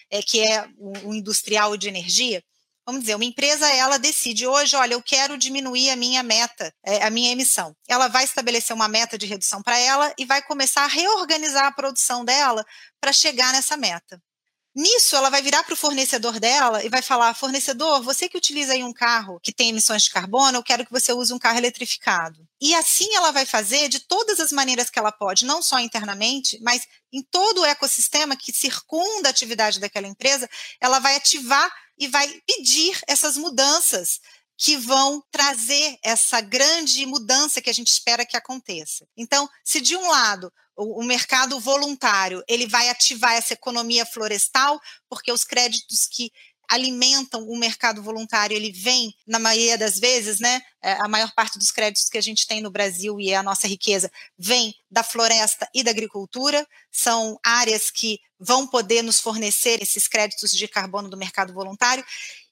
é, que é o, o industrial de energia, vamos dizer, uma empresa ela decide hoje, olha, eu quero diminuir a minha meta, é, a minha emissão. Ela vai estabelecer uma meta de redução para ela e vai começar a reorganizar a produção dela para chegar nessa meta. Nisso, ela vai virar para o fornecedor dela e vai falar: fornecedor, você que utiliza aí um carro que tem emissões de carbono, eu quero que você use um carro eletrificado. E assim ela vai fazer de todas as maneiras que ela pode, não só internamente, mas em todo o ecossistema que circunda a atividade daquela empresa, ela vai ativar e vai pedir essas mudanças que vão trazer essa grande mudança que a gente espera que aconteça. Então, se de um lado o, o, mercado voluntário ele vai ativar essa economia florestal, porque os créditos que alimentam o mercado voluntário, ele vem, na maioria das vezes, né? É, a maior parte dos créditos que a gente tem no Brasil e é a nossa riqueza vem da floresta e da agricultura, são áreas que vão poder nos fornecer esses créditos de carbono do mercado voluntário.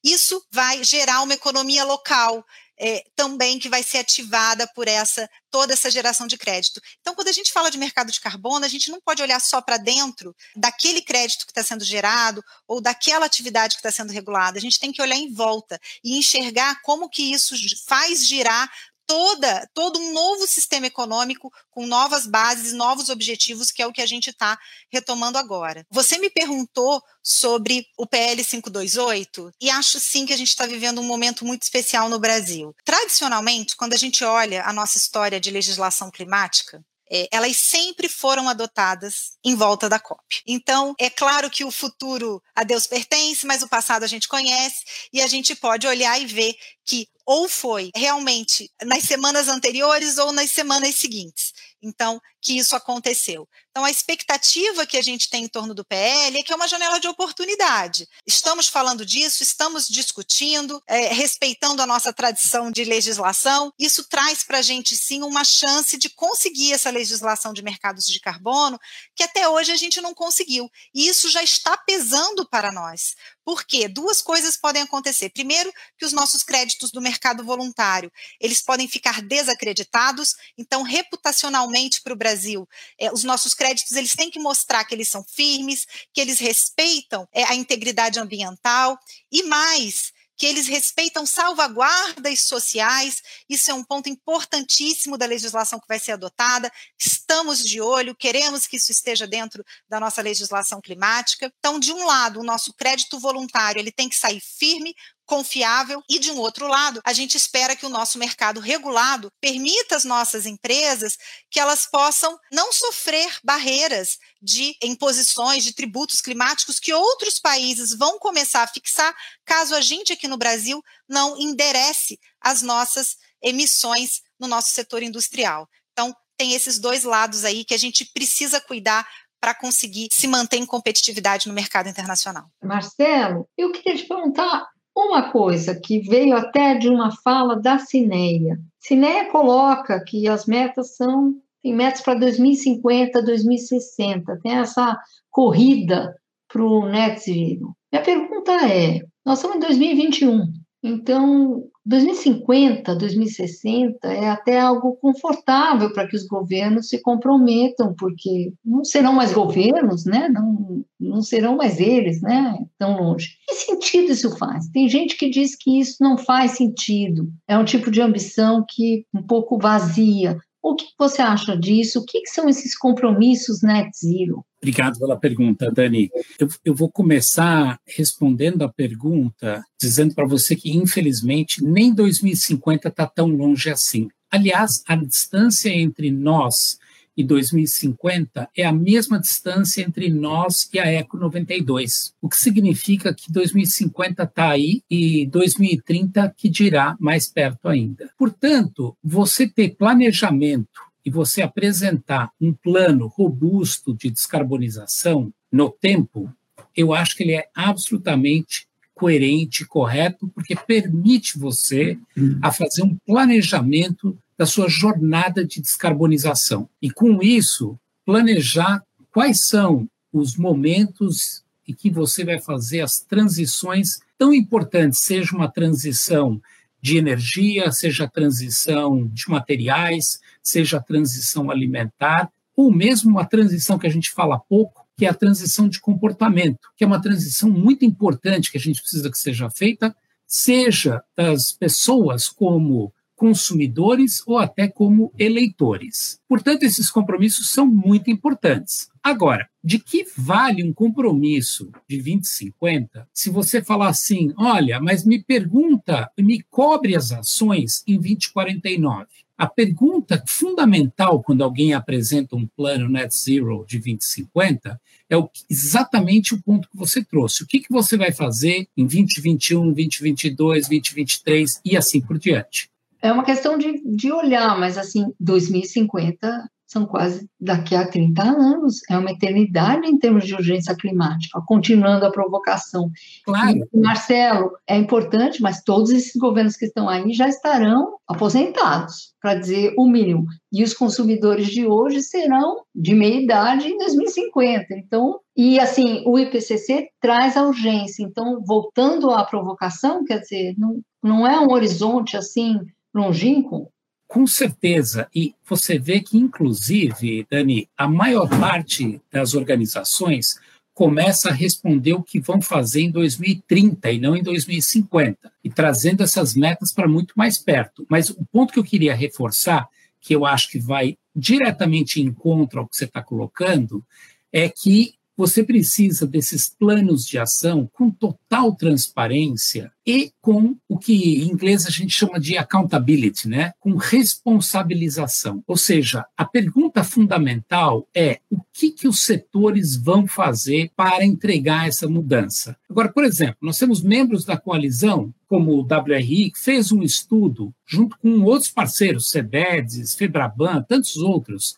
Isso vai gerar uma economia local, é, também que vai ser ativada por essa toda essa geração de crédito. Então, quando a gente fala de mercado de carbono, a gente não pode olhar só para dentro daquele crédito que está sendo gerado ou daquela atividade que está sendo regulada. A gente tem que olhar em volta e enxergar como que isso faz girar toda, todo um novo sistema econômico com novas bases, novos objetivos, que é o que a gente está retomando agora. Você me perguntou sobre o PL 528 e acho sim que a gente está vivendo um momento muito especial no Brasil. Tradicionalmente, quando a gente olha a nossa história de legislação climática, é, elas sempre foram adotadas em volta da COP. Então, é claro que o futuro a Deus pertence, mas o passado a gente conhece e a gente pode olhar e ver que ou foi realmente nas semanas anteriores ou nas semanas seguintes. Então, que isso aconteceu. Então, a expectativa que a gente tem em torno do PL é que é uma janela de oportunidade. Estamos falando disso, estamos discutindo, é, respeitando a nossa tradição de legislação. Isso traz para a gente, sim, uma chance de conseguir essa legislação de mercados de carbono, que até hoje a gente não conseguiu. E isso já está pesando para nós. Por quê? Duas coisas podem acontecer. Primeiro, que os nossos créditos do mercado voluntário, eles podem ficar desacreditados, então, reputacionalmente para o Brasil, é, os nossos créditos eles têm que mostrar que eles são firmes, que eles respeitam é, a integridade ambiental e mais que eles respeitam salvaguardas sociais. Isso é um ponto importantíssimo da legislação que vai ser adotada. Estamos de olho, queremos que isso esteja dentro da nossa legislação climática. Então, de um lado, o nosso crédito voluntário ele tem que sair firme, confiável e de um outro lado, a gente espera que o nosso mercado regulado permita às nossas empresas que elas possam não sofrer barreiras de imposições de tributos climáticos que outros países vão começar a fixar, caso a gente aqui no Brasil não enderece as nossas emissões no nosso setor industrial. Então, tem esses dois lados aí que a gente precisa cuidar para conseguir se manter em competitividade no mercado internacional. Marcelo, eu queria te perguntar uma coisa que veio até de uma fala da Cineia. Cineia coloca que as metas são tem metas para 2050, 2060, tem essa corrida para o net zero. Minha pergunta é: nós estamos em 2021, então 2050, 2060 é até algo confortável para que os governos se comprometam, porque não serão mais governos, né? Não, não serão mais eles, né? Tão longe. Que sentido isso faz? Tem gente que diz que isso não faz sentido. É um tipo de ambição que um pouco vazia. O que você acha disso? O que, são esses compromissos net zero? Obrigado pela pergunta, Dani. Eu, eu vou começar respondendo a pergunta, dizendo para você que, infelizmente, nem 2050 está tão longe assim. Aliás, a distância entre nós e 2050 é a mesma distância entre nós e a Eco 92, o que significa que 2050 está aí e 2030 que dirá mais perto ainda. Portanto, você ter planejamento e você apresentar um plano robusto de descarbonização no tempo, eu acho que ele é absolutamente coerente, correto, porque permite você a fazer um planejamento da sua jornada de descarbonização. E com isso, planejar quais são os momentos em que você vai fazer as transições tão importantes, seja uma transição de energia, seja a transição de materiais, seja a transição alimentar, ou mesmo uma transição que a gente fala pouco, que é a transição de comportamento, que é uma transição muito importante que a gente precisa que seja feita, seja das pessoas como consumidores ou até como eleitores. Portanto, esses compromissos são muito importantes. Agora, de que vale um compromisso de 2050 se você falar assim, olha, mas me pergunta, me cobre as ações em 2049? A pergunta fundamental quando alguém apresenta um plano net zero de 2050 é o, exatamente o ponto que você trouxe. O que, que você vai fazer em 2021, 2022, 2023 e assim por diante? É uma questão de, de olhar, mas assim, 2050 são quase daqui a 30 anos, é uma eternidade em termos de urgência climática, continuando a provocação. Claro. E, Marcelo, é importante, mas todos esses governos que estão aí já estarão aposentados, para dizer o mínimo. E os consumidores de hoje serão de meia idade em 2050. Então, e assim, o IPCC traz a urgência. Então, voltando à provocação, quer dizer, não, não é um horizonte assim longínquo? Com certeza. E você vê que, inclusive, Dani, a maior parte das organizações começa a responder o que vão fazer em 2030 e não em 2050, e trazendo essas metas para muito mais perto. Mas o ponto que eu queria reforçar, que eu acho que vai diretamente em contra ao que você está colocando, é que você precisa desses planos de ação com total transparência e com o que em inglês a gente chama de accountability, né? Com responsabilização. Ou seja, a pergunta fundamental é o que, que os setores vão fazer para entregar essa mudança. Agora, por exemplo, nós temos membros da coalizão como o WRI, fez um estudo junto com outros parceiros, CEBEDES, FEBRABAN, tantos outros,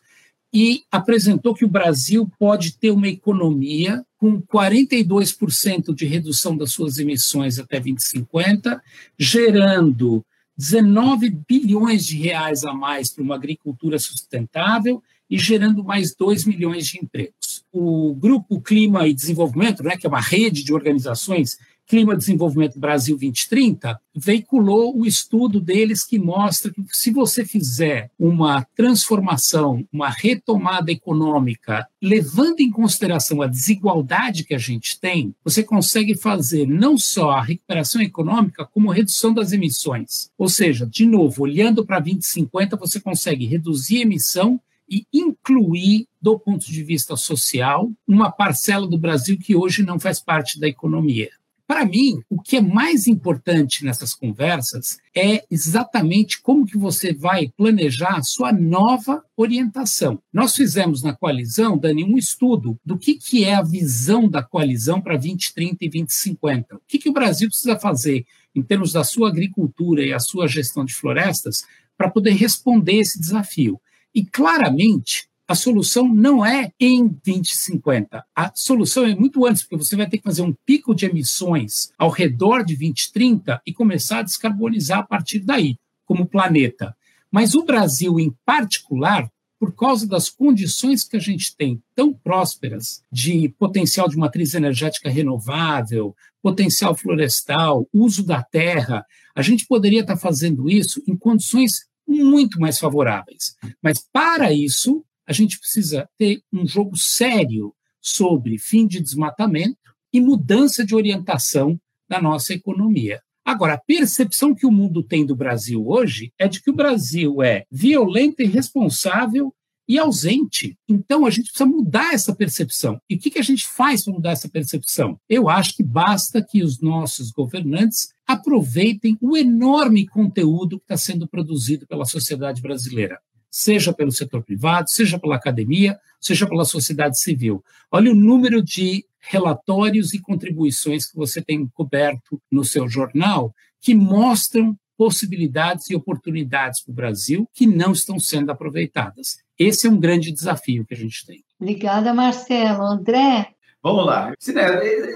e apresentou que o Brasil pode ter uma economia com 42% de redução das suas emissões até 2050, gerando 19 bilhões de reais a mais para uma agricultura sustentável e gerando mais 2 milhões de empregos. O Grupo Clima e Desenvolvimento, né, que é uma rede de organizações Clima Desenvolvimento Brasil 2030, veiculou o estudo deles que mostra que se você fizer uma transformação, uma retomada econômica, levando em consideração a desigualdade que a gente tem, você consegue fazer não só a recuperação econômica, como a redução das emissões. Ou seja, de novo, olhando para 2050, você consegue reduzir a emissão e incluir, do ponto de vista social, uma parcela do Brasil que hoje não faz parte da economia. Para mim, o que é mais importante nessas conversas é exatamente como que você vai planejar a sua nova orientação. Nós fizemos na coalizão, Dani, um estudo do que, que é a visão da coalizão para 2030 e 2050. O que, que o Brasil precisa fazer em termos da sua agricultura e a sua gestão de florestas para poder responder esse desafio. E claramente, a solução não é em 2050. A solução é muito antes, porque você vai ter que fazer um pico de emissões ao redor de 2030 e começar a descarbonizar a partir daí, como planeta. Mas o Brasil, em particular, por causa das condições que a gente tem tão prósperas de potencial de matriz energética renovável, potencial florestal, uso da terra, a gente poderia estar fazendo isso em condições muito mais favoráveis. Mas para isso, a gente precisa ter um jogo sério sobre fim de desmatamento e mudança de orientação da nossa economia. Agora, a percepção que o mundo tem do Brasil hoje é de que o Brasil é violento, irresponsável e ausente. Então, a gente precisa mudar essa percepção. E o que, a gente faz para mudar essa percepção? Eu acho que basta que os nossos governantes aproveitem o enorme conteúdo que está sendo produzido pela sociedade brasileira seja pelo setor privado, seja pela academia, seja pela sociedade civil. Olha o número de relatórios e contribuições que você tem coberto no seu jornal que mostram possibilidades e oportunidades para o Brasil que não estão sendo aproveitadas. Esse é um grande desafio que a gente tem. Obrigada, Marcelo. André? Vamos lá.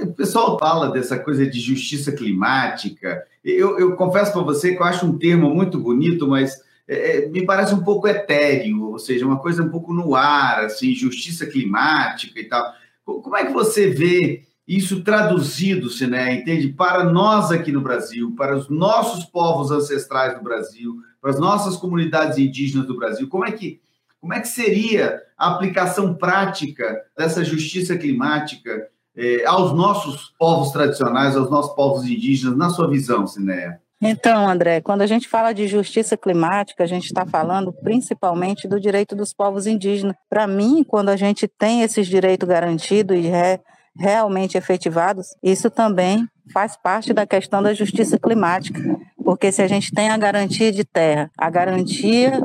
O pessoal fala dessa coisa de justiça climática. Eu, eu confesso para você que eu acho um termo muito bonito, mas é, é, me parece um pouco etéreo, ou seja, uma coisa um pouco no ar, assim, justiça climática e tal. Como é que você vê isso traduzido, Siné, entende? Para nós aqui no Brasil, para os nossos povos ancestrais do Brasil, para as nossas comunidades indígenas do Brasil, como é que, como é que seria a aplicação prática dessa justiça climática eh, aos nossos povos tradicionais, aos nossos povos indígenas, na sua visão, Sinéia? Então, André, quando a gente fala de justiça climática, a gente está falando principalmente do direito dos povos indígenas. Para mim, quando a gente tem esses direitos garantidos e re, realmente efetivados, isso também faz parte da questão da justiça climática. Porque se a gente tem a garantia de terra, a garantia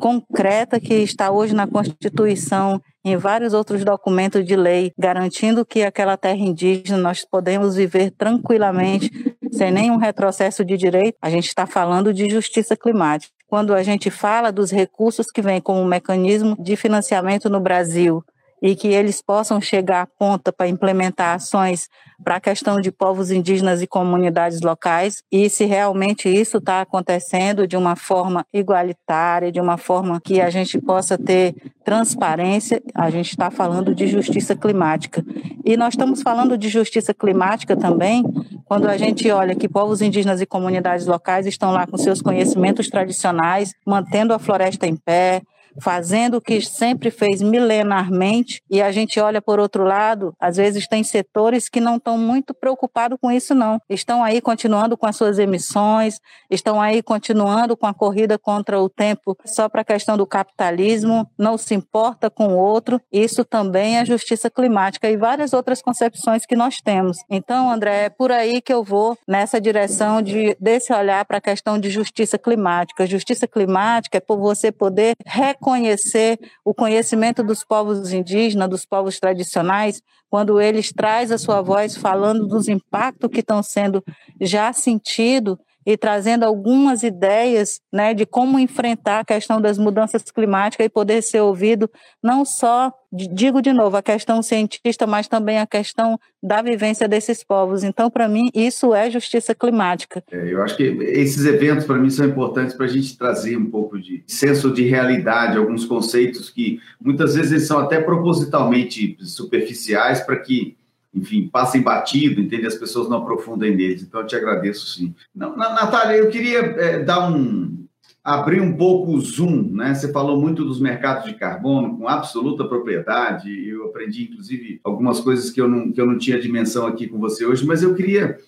concreta que está hoje na Constituição em vários outros documentos de lei, garantindo que aquela terra indígena nós podemos viver tranquilamente, sem nenhum retrocesso de direito, a gente está falando de justiça climática. Quando a gente fala dos recursos que vêm como mecanismo de financiamento no Brasil e que eles possam chegar à ponta para implementar ações para a questão de povos indígenas e comunidades locais e se realmente isso está acontecendo de uma forma igualitária, de uma forma que a gente possa ter transparência, a gente está falando de justiça climática. E nós estamos falando de justiça climática também quando a gente olha que povos indígenas e comunidades locais estão lá com seus conhecimentos tradicionais, mantendo a floresta em pé, fazendo o que sempre fez milenarmente, e a gente olha por outro lado, às vezes tem setores que não estão muito preocupados com isso, não. Estão aí continuando com as suas emissões, estão aí continuando com a corrida contra o tempo só para a questão do capitalismo, não se importa com o outro. Isso também é justiça climática e várias outras concepções que nós temos. Então, André, é por aí que eu vou nessa direção de desse olhar para a questão de justiça climática. Justiça climática é por você poder reconhecer o conhecimento dos povos indígenas, dos povos tradicionais, quando eles trazem a sua voz falando dos impactos que estão sendo já sentidos e trazendo algumas ideias né, de como enfrentar a questão das mudanças climáticas e poder ser ouvido não só, digo de novo, a questão cientista, mas também a questão da vivência desses povos. Então, para mim, isso é justiça climática. É, eu acho que esses eventos, para mim, são importantes para a gente trazer um pouco de senso de realidade, alguns conceitos que muitas vezes são até propositalmente superficiais para que enfim, passem batido, entende? As pessoas não aprofundem neles. Então, eu te agradeço, sim. Não, Natália, eu queria é, dar um... abrir um pouco o zoom, né? Você falou muito dos mercados de carbono com absoluta propriedade. Eu aprendi, inclusive, algumas coisas que eu não, que eu não tinha dimensão aqui com você hoje, mas eu queria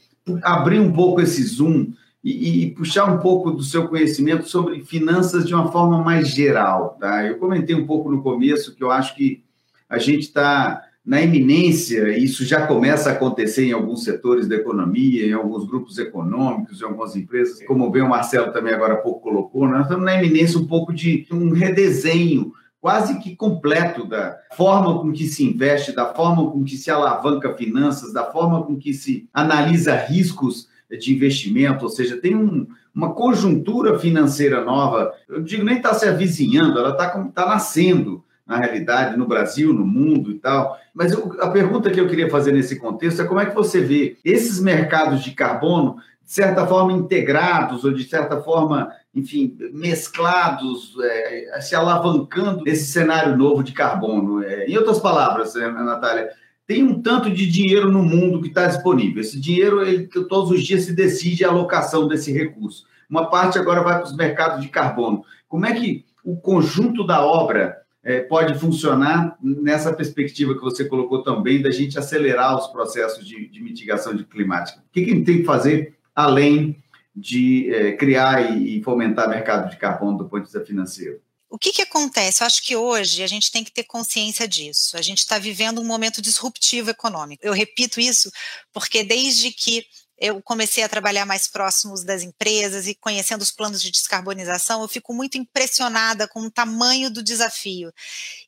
abrir um pouco esse zoom e, e, puxar um pouco do seu conhecimento sobre finanças de uma forma mais geral, tá? Eu comentei um pouco no começo que eu acho que a gente está na iminência, isso já começa a acontecer em alguns setores da economia, em alguns grupos econômicos, em algumas empresas, como bem o Marcelo também agora há pouco colocou, nós estamos na iminência um pouco de um redesenho quase que completo da forma com que se investe, da forma com que se alavanca finanças, da forma com que se analisa riscos de investimento, ou seja, tem um, uma conjuntura financeira nova, eu digo nem está se avizinhando, ela está tá nascendo, na realidade, no Brasil, no mundo e tal. Mas eu, a pergunta que eu queria fazer nesse contexto é como é que você vê esses mercados de carbono, de certa forma, integrados, ou de certa forma, enfim, mesclados, é, se alavancando nesse cenário novo de carbono. É, em outras palavras, é, Natália, tem um tanto de dinheiro no mundo que está disponível. Esse dinheiro, ele, todos os dias se decide a alocação desse recurso. Uma parte agora vai para os mercados de carbono. Como é que o conjunto da obra é, pode funcionar nessa perspectiva que você colocou também da gente acelerar os processos de, de mitigação de climática? O que, que a gente tem que fazer além de é, criar e, e, fomentar mercado de carbono do ponto de vista financeiro? O que, que acontece? Eu acho que hoje a gente tem que ter consciência disso. A gente está vivendo um momento disruptivo econômico. Eu repito isso porque desde que eu comecei a trabalhar mais próximos das empresas e conhecendo os planos de descarbonização, eu fico muito impressionada com o tamanho do desafio.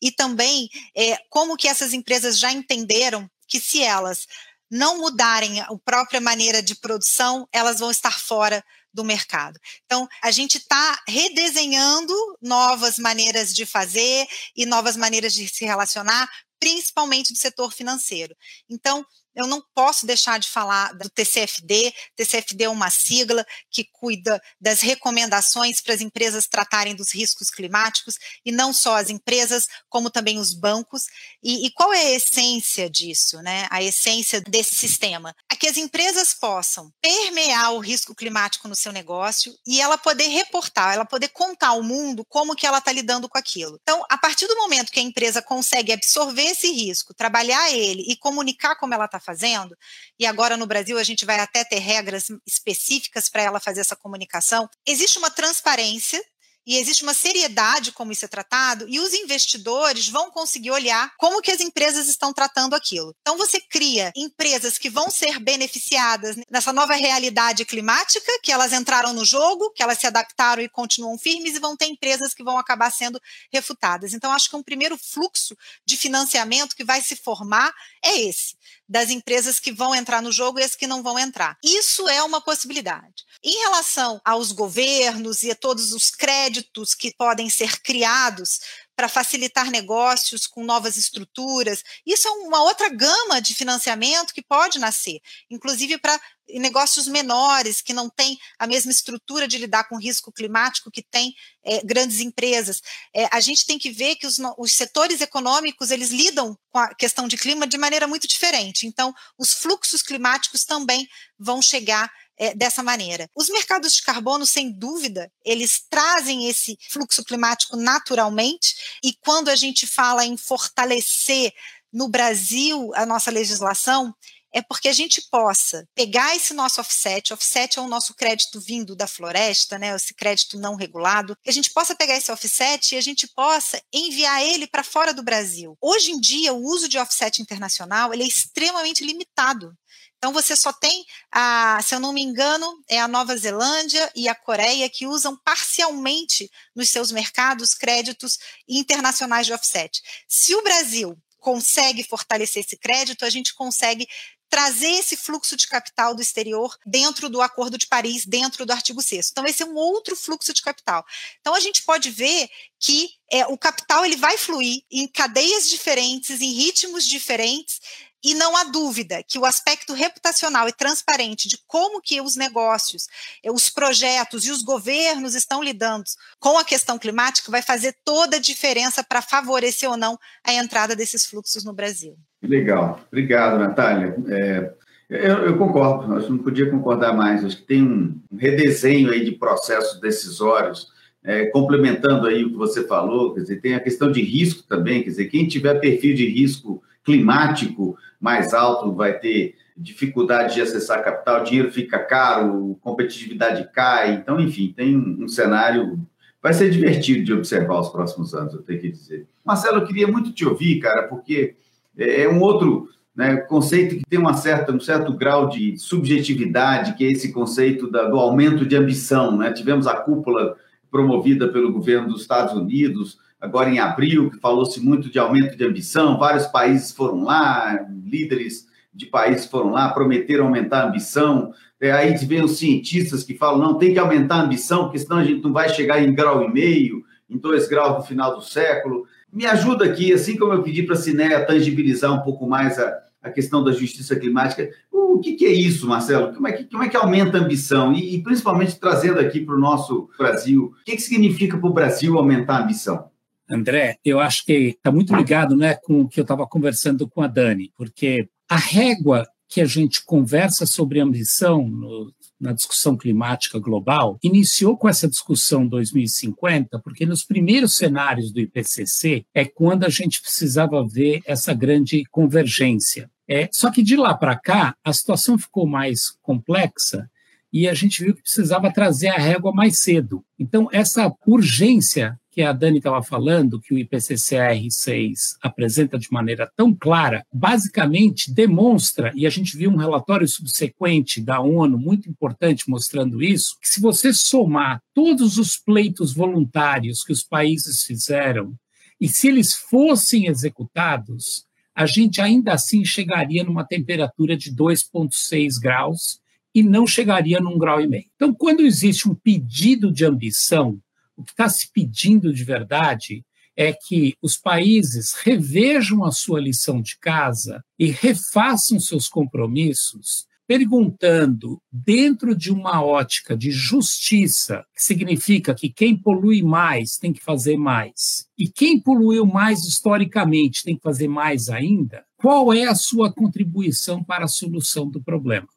E também é, como que essas empresas já entenderam que se elas não mudarem a própria maneira de produção, elas vão estar fora do mercado. Então, a gente está redesenhando novas maneiras de fazer e novas maneiras de se relacionar, principalmente do setor financeiro. Então, eu não posso deixar de falar do TCFD. TCFD é uma sigla que cuida das recomendações para as empresas tratarem dos riscos climáticos, e não só as empresas, como também os bancos. E, e qual é a essência disso, né? A essência desse sistema? É que as empresas possam permear o risco climático no seu negócio e ela poder reportar, ela poder contar ao mundo como que ela está lidando com aquilo. Então, a partir do momento que a empresa consegue absorver esse risco, trabalhar ele e comunicar como ela está fazendo, e agora no Brasil a gente vai até ter regras específicas para ela fazer essa comunicação, existe uma transparência e existe uma seriedade como isso é tratado, e os investidores vão conseguir olhar como que as empresas estão tratando aquilo. Então você cria empresas que vão ser beneficiadas nessa nova realidade climática, que elas entraram no jogo, que elas se adaptaram e continuam firmes, e vão ter empresas que vão acabar sendo refutadas. Então acho que um primeiro fluxo de financiamento que vai se formar é esse das empresas que vão entrar no jogo e as que não vão entrar. Isso é uma possibilidade. Em relação aos governos e a todos os créditos que podem ser criados para facilitar negócios com novas estruturas. Isso é uma outra gama de financiamento que pode nascer, inclusive para negócios menores, que não têm a mesma estrutura de lidar com risco climático que tem é, grandes empresas. É, a gente tem que ver que os, os setores econômicos, eles lidam com a questão de clima de maneira muito diferente. Então, os fluxos climáticos também vão chegar é, dessa maneira. Os mercados de carbono, sem dúvida, eles trazem esse fluxo climático naturalmente, e quando a gente fala em fortalecer no Brasil a nossa legislação, é porque a gente possa pegar esse nosso offset, offset é o nosso crédito vindo da floresta, né, esse crédito não regulado, que a gente possa pegar esse offset e a gente possa enviar ele para fora do Brasil. Hoje em dia, o uso de offset internacional ele é extremamente limitado. Então você só tem, a, se eu não me engano, é a Nova Zelândia e a Coreia que usam parcialmente nos seus mercados créditos internacionais de offset. Se o Brasil consegue fortalecer esse crédito, a gente consegue trazer esse fluxo de capital do exterior dentro do Acordo de Paris, dentro do artigo 6 Então, esse é um outro fluxo de capital. Então, a gente pode ver que é, o capital ele vai fluir em cadeias diferentes, em ritmos diferentes, e não há dúvida que o aspecto reputacional e transparente de como que os negócios, eh, os projetos e os governos estão lidando com a questão climática vai fazer toda a diferença para favorecer ou não a entrada desses fluxos no Brasil. Legal. Obrigado, Natália. É, eu, eu, concordo, acho que não podia concordar mais. Acho que tem um redesenho aí de processos decisórios, é, complementando aí o que você falou, quer dizer, tem a questão de risco também, quer dizer, quem tiver perfil de risco climático mais alto vai ter dificuldade de acessar capital, dinheiro fica caro, competitividade cai. Então, enfim, tem um, cenário. Vai ser divertido de observar os próximos anos, eu tenho que dizer. Marcelo, eu queria muito te ouvir, cara, porque é, é um outro né, conceito que tem uma certa, um certo grau de subjetividade, que é esse conceito da, do aumento de ambição. Né? Tivemos a cúpula promovida pelo governo dos Estados Unidos, agora em abril, que falou-se muito de aumento de ambição, vários países foram lá, líderes de países foram lá, prometeram aumentar a ambição. É, aí vem os cientistas que falam, não, tem que aumentar a ambição, porque senão a gente não vai chegar em grau e meio, em dois graus no final do século. Me ajuda aqui, assim como eu pedi para a Cineia tangibilizar um pouco mais a, a questão da justiça climática. O que, que, é isso, Marcelo? Como é que, como é que aumenta a ambição? E, e principalmente trazendo aqui para o nosso Brasil, o que, que significa para o Brasil aumentar a ambição? André, eu acho que está muito ligado né, com o que eu estava conversando com a Dani, porque a régua que a gente conversa sobre ambição no, na discussão climática global iniciou com essa discussão 2050, porque nos primeiros cenários do IPCC é quando a gente precisava ver essa grande convergência. É, só que de lá para cá, a situação ficou mais complexa e a gente viu que precisava trazer a régua mais cedo. Então, essa urgência que a Dani estava falando, que o IPCCR6 apresenta de maneira tão clara, basicamente demonstra, e a gente viu um relatório subsequente da ONU muito importante mostrando isso, que se você somar todos os pleitos voluntários que os países fizeram, e se eles fossem executados, a gente ainda assim chegaria numa temperatura de 2,6 graus e não chegaria num grau e meio. Então, quando existe um pedido de ambição, está se pedindo de verdade é que os países revejam a sua lição de casa e refaçam seus compromissos, perguntando, dentro de uma ótica de justiça, que significa que quem polui mais tem que fazer mais, e quem poluiu mais historicamente tem que fazer mais ainda, qual é a sua contribuição para a solução do problema?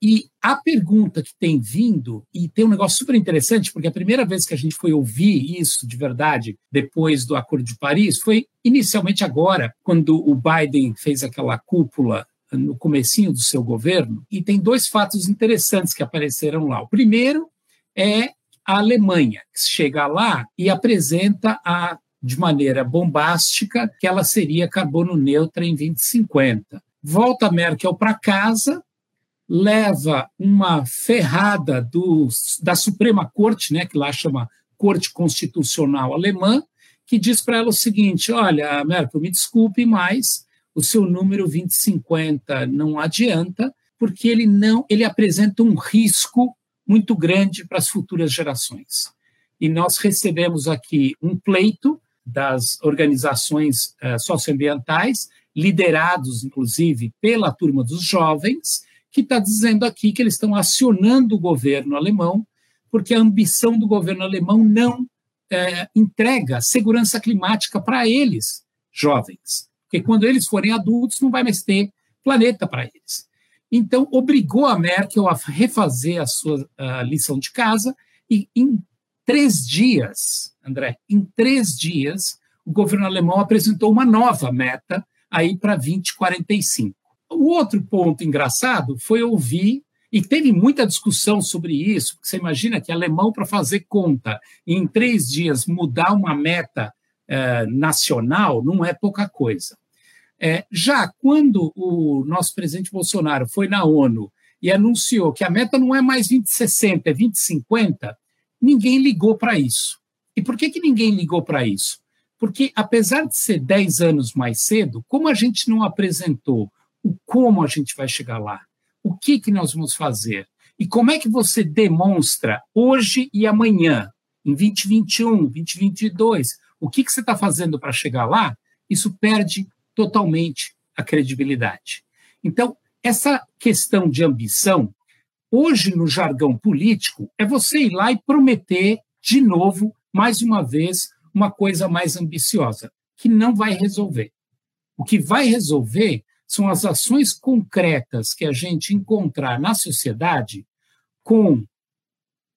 E a pergunta que tem vindo, e tem um negócio super interessante, porque a primeira vez que a gente foi ouvir isso de verdade, depois do Acordo de Paris, foi inicialmente agora, quando o Biden fez aquela cúpula no comecinho do seu governo, e tem dois fatos interessantes que apareceram lá. O primeiro é a Alemanha, que chega lá e apresenta a, de maneira bombástica que ela seria carbono neutra em 2050. Volta Merkel para casa, leva uma ferrada do, da Suprema Corte, né, que lá chama Corte Constitucional Alemã, que diz para ela o seguinte: olha, Merkel, me desculpe, mas o seu número 2050 não adianta, porque ele não, ele apresenta um risco muito grande para as futuras gerações. E nós recebemos aqui um pleito das organizações uh, socioambientais, liderados inclusive pela turma dos jovens, que está dizendo aqui que eles estão acionando o governo alemão, porque a ambição do governo alemão não é, entrega segurança climática para eles, jovens. Porque quando eles forem adultos, não vai mais ter planeta para eles. Então, obrigou a Merkel a refazer a sua a lição de casa e, em três dias, André, em três dias, o governo alemão apresentou uma nova meta aí para 2045. O outro ponto engraçado foi ouvir, e teve muita discussão sobre isso, porque você imagina que alemão, para fazer conta, em três dias mudar uma meta eh, nacional, não é pouca coisa. É, já quando o nosso presidente Bolsonaro foi na ONU e anunciou que a meta não é mais 2060, é 2050, ninguém ligou para isso. E por que, que ninguém ligou para isso? Porque, apesar de ser 10 anos mais cedo, como a gente não apresentou o como a gente vai chegar lá, o que, que nós vamos fazer, e como é que você demonstra hoje e amanhã, em 2021, 2022, o que, que você está fazendo para chegar lá, isso perde totalmente a credibilidade. Então, essa questão de ambição, hoje no jargão político, é você ir lá e prometer de novo, mais uma vez, uma coisa mais ambiciosa, que não vai resolver. O que vai resolver são as ações concretas que a gente encontrar na sociedade com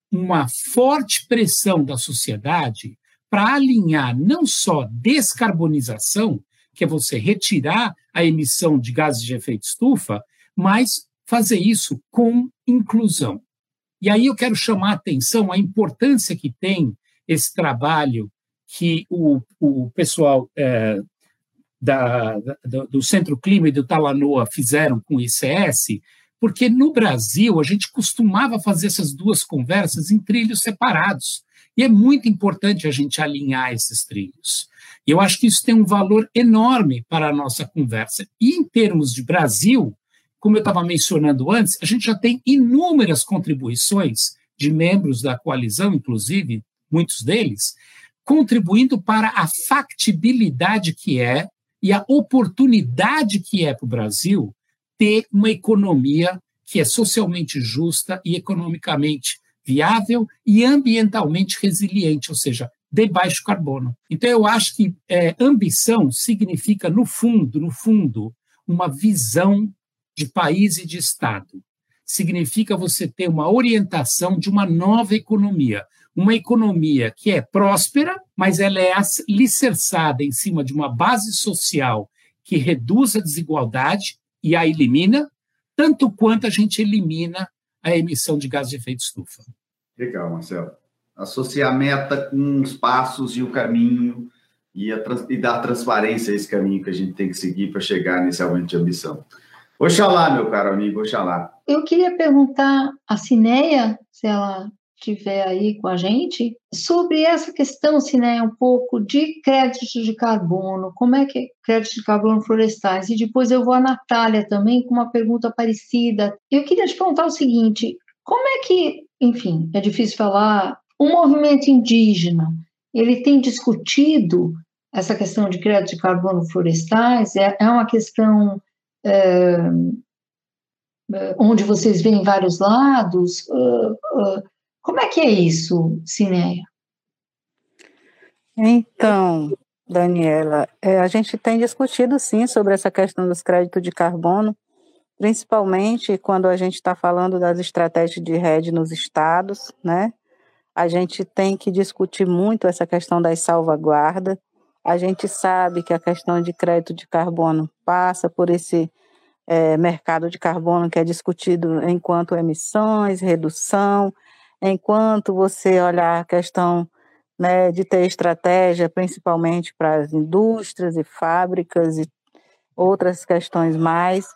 uma forte pressão da sociedade para alinhar não só descarbonização, que é você retirar a emissão de gases de efeito estufa, mas fazer isso com inclusão. E aí eu quero chamar a atenção a importância que tem esse trabalho que o, o pessoal é, da, da, do Centro Clima e do Talanoa fizeram com o ICS, porque no Brasil a gente costumava fazer essas duas conversas em trilhos separados. E é muito importante a gente alinhar esses trilhos. E eu acho que isso tem um valor enorme para a nossa conversa. E em termos de Brasil, como eu estava mencionando antes, a gente já tem inúmeras contribuições de membros da coalizão, inclusive muitos deles, contribuindo para a factibilidade que é e a oportunidade que é para o Brasil ter uma economia que é socialmente justa e economicamente viável e ambientalmente resiliente, ou seja, de baixo carbono. Então, eu acho que é, ambição significa, no fundo, no fundo, uma visão de país e de Estado. Significa você ter uma orientação de uma nova economia, uma economia que é próspera, mas ela é alicerçada em cima de uma base social que reduz a desigualdade e a elimina, tanto quanto a gente elimina a emissão de gás de efeito estufa. Legal, Marcelo associar a meta com os passos e o caminho e, a, e dar transparência a esse caminho que a gente tem que seguir para chegar nesse aumento de ambição. Oxalá, meu caro amigo, oxalá. Eu queria perguntar a Cineia, se ela estiver aí com a gente, sobre essa questão, Cineia, um pouco de créditos de carbono, como é que é créditos de carbono florestais, e depois eu vou à Natália também com uma pergunta parecida. Eu queria te perguntar o seguinte, como é que, enfim, é difícil falar o movimento indígena, ele tem discutido essa questão de crédito de carbono florestais, é, é uma questão é, é onde vocês veem vários lados. Uh, uh, como é que é isso, Cineia? Então, Daniela, é, a gente tem discutido sim sobre essa questão dos créditos de carbono, principalmente quando a gente está falando das estratégias de rede nos estados, né? a gente tem que discutir muito essa questão das salvaguardas. A gente sabe que a questão de crédito de carbono passa por esse é, mercado de carbono que é discutido enquanto emissões, redução, enquanto você olhar a questão né, de ter estratégia, principalmente para as indústrias e fábricas e outras questões mais.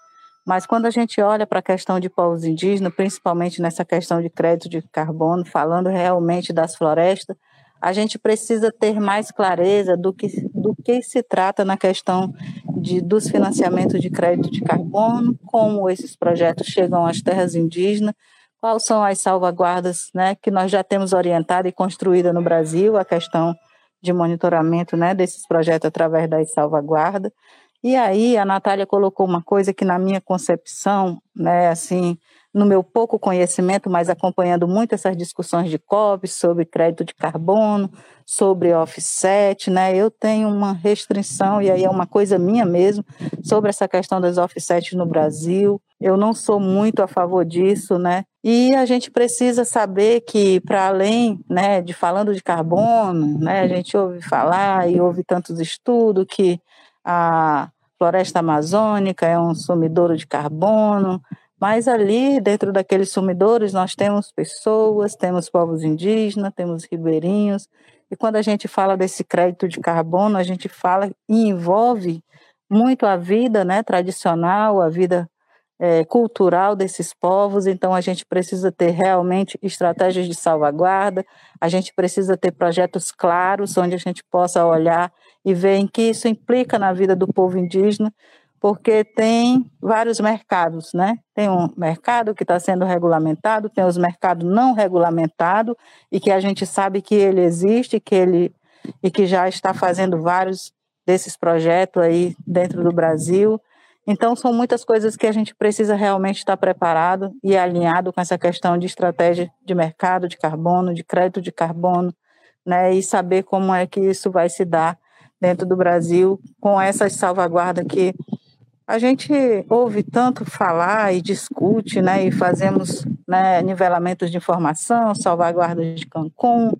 Mas quando a gente olha para a questão de povos indígenas, principalmente nessa questão de crédito de carbono, falando realmente das florestas, a gente precisa ter mais clareza do que, do que se trata na questão de, dos financiamentos de crédito de carbono, como esses projetos chegam às terras indígenas, quais são as salvaguardas né, que nós já temos orientada e construída no Brasil, a questão de monitoramento né, desses projetos através das salvaguardas. E aí a Natália colocou uma coisa que na minha concepção, né, assim, no meu pouco conhecimento, mas acompanhando muito essas discussões de COP sobre crédito de carbono, sobre offset, né? Eu tenho uma restrição e aí é uma coisa minha mesmo sobre essa questão das offsets no Brasil. Eu não sou muito a favor disso, né? E a gente precisa saber que para além, né, de falando de carbono, né, a gente ouve falar e ouve tantos estudos que a floresta amazônica é um sumidouro de carbono, mas ali, dentro daqueles sumidouros, nós temos pessoas, temos povos indígenas, temos ribeirinhos, e quando a gente fala desse crédito de carbono, a gente fala e envolve muito a vida né, tradicional, a vida é, cultural desses povos, então a gente precisa ter realmente estratégias de salvaguarda, a gente precisa ter projetos claros onde a gente possa olhar e ver em que isso implica na vida do povo indígena, porque tem vários mercados, né? Tem um mercado que está sendo regulamentado, tem os mercados não regulamentados e que a gente sabe que ele existe, que ele e que já está fazendo vários desses projetos aí dentro do Brasil. Então, são muitas coisas que a gente precisa realmente estar preparado e alinhado com essa questão de estratégia de mercado de carbono, de crédito de carbono, né, e saber como é que isso vai se dar dentro do Brasil com essas salvaguardas que a gente ouve tanto falar e discute, né, e fazemos né, nivelamentos de informação, salvaguardas de Cancún,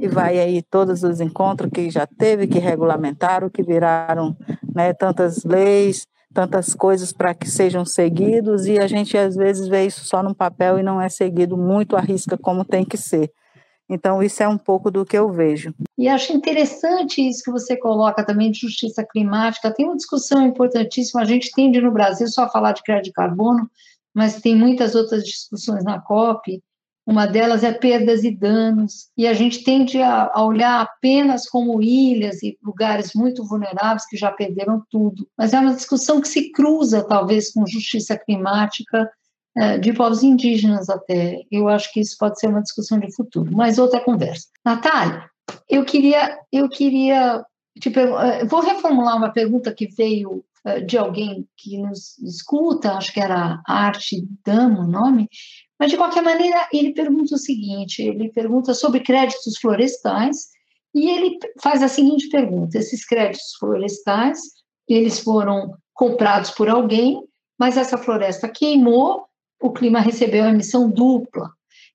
e vai aí todos os encontros que já teve, que regulamentaram, que viraram né, tantas leis, tantas coisas para que sejam seguidos e a gente às vezes vê isso só no papel e não é seguido muito à risca como tem que ser. Então, isso é um pouco do que eu vejo. E acho interessante isso que você coloca também de justiça climática. Tem uma discussão importantíssima. A gente tende no Brasil só a falar de crédito de carbono, mas tem muitas outras discussões na COP uma delas é perdas e danos, e a gente tende a, olhar apenas como ilhas e lugares muito vulneráveis que já perderam tudo. Mas é uma discussão que se cruza, talvez, com justiça climática é, de povos indígenas até. Eu acho que isso pode ser uma discussão de futuro, mas outra conversa. Natália, eu queria, eu queria te é, vou reformular uma pergunta que veio é, de alguém que nos escuta, acho que era Arte Dama o nome, mas, de qualquer maneira, ele pergunta o seguinte: ele pergunta sobre créditos florestais, e ele faz a seguinte pergunta: esses créditos florestais, eles foram comprados por alguém, mas essa floresta queimou, o clima recebeu a emissão dupla.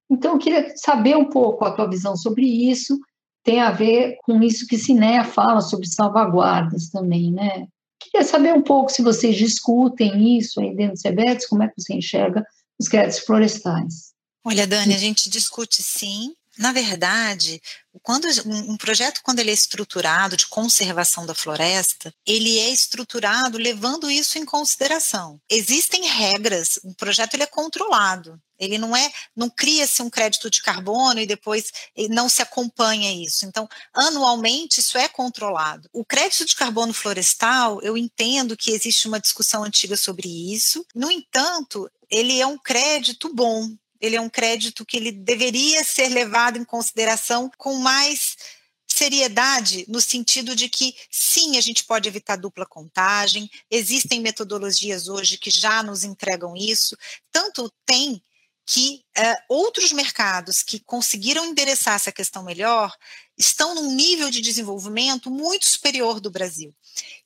Então, eu queria saber um pouco a tua visão sobre isso, tem a ver com isso que Cineia fala sobre salvaguardas também, né? Queria saber um pouco se vocês discutem isso aí dentro do CEBETS, como é que você enxerga os créditos florestais. Olha, Dani, a gente discute sim. Na verdade, quando um projeto quando ele é estruturado de conservação da floresta, ele é estruturado levando isso em consideração. Existem regras, o projeto ele é controlado. Ele não é, não cria-se um crédito de carbono e depois não se acompanha isso. Então, anualmente isso é controlado. O crédito de carbono florestal, eu entendo que existe uma discussão antiga sobre isso. No entanto, ele é um crédito bom, ele é um crédito que ele deveria ser levado em consideração com mais seriedade no sentido de que sim, a gente pode evitar dupla contagem, existem metodologias hoje que já nos entregam isso, tanto tem que uh, outros mercados que conseguiram endereçar essa questão melhor estão num nível de desenvolvimento muito superior do Brasil.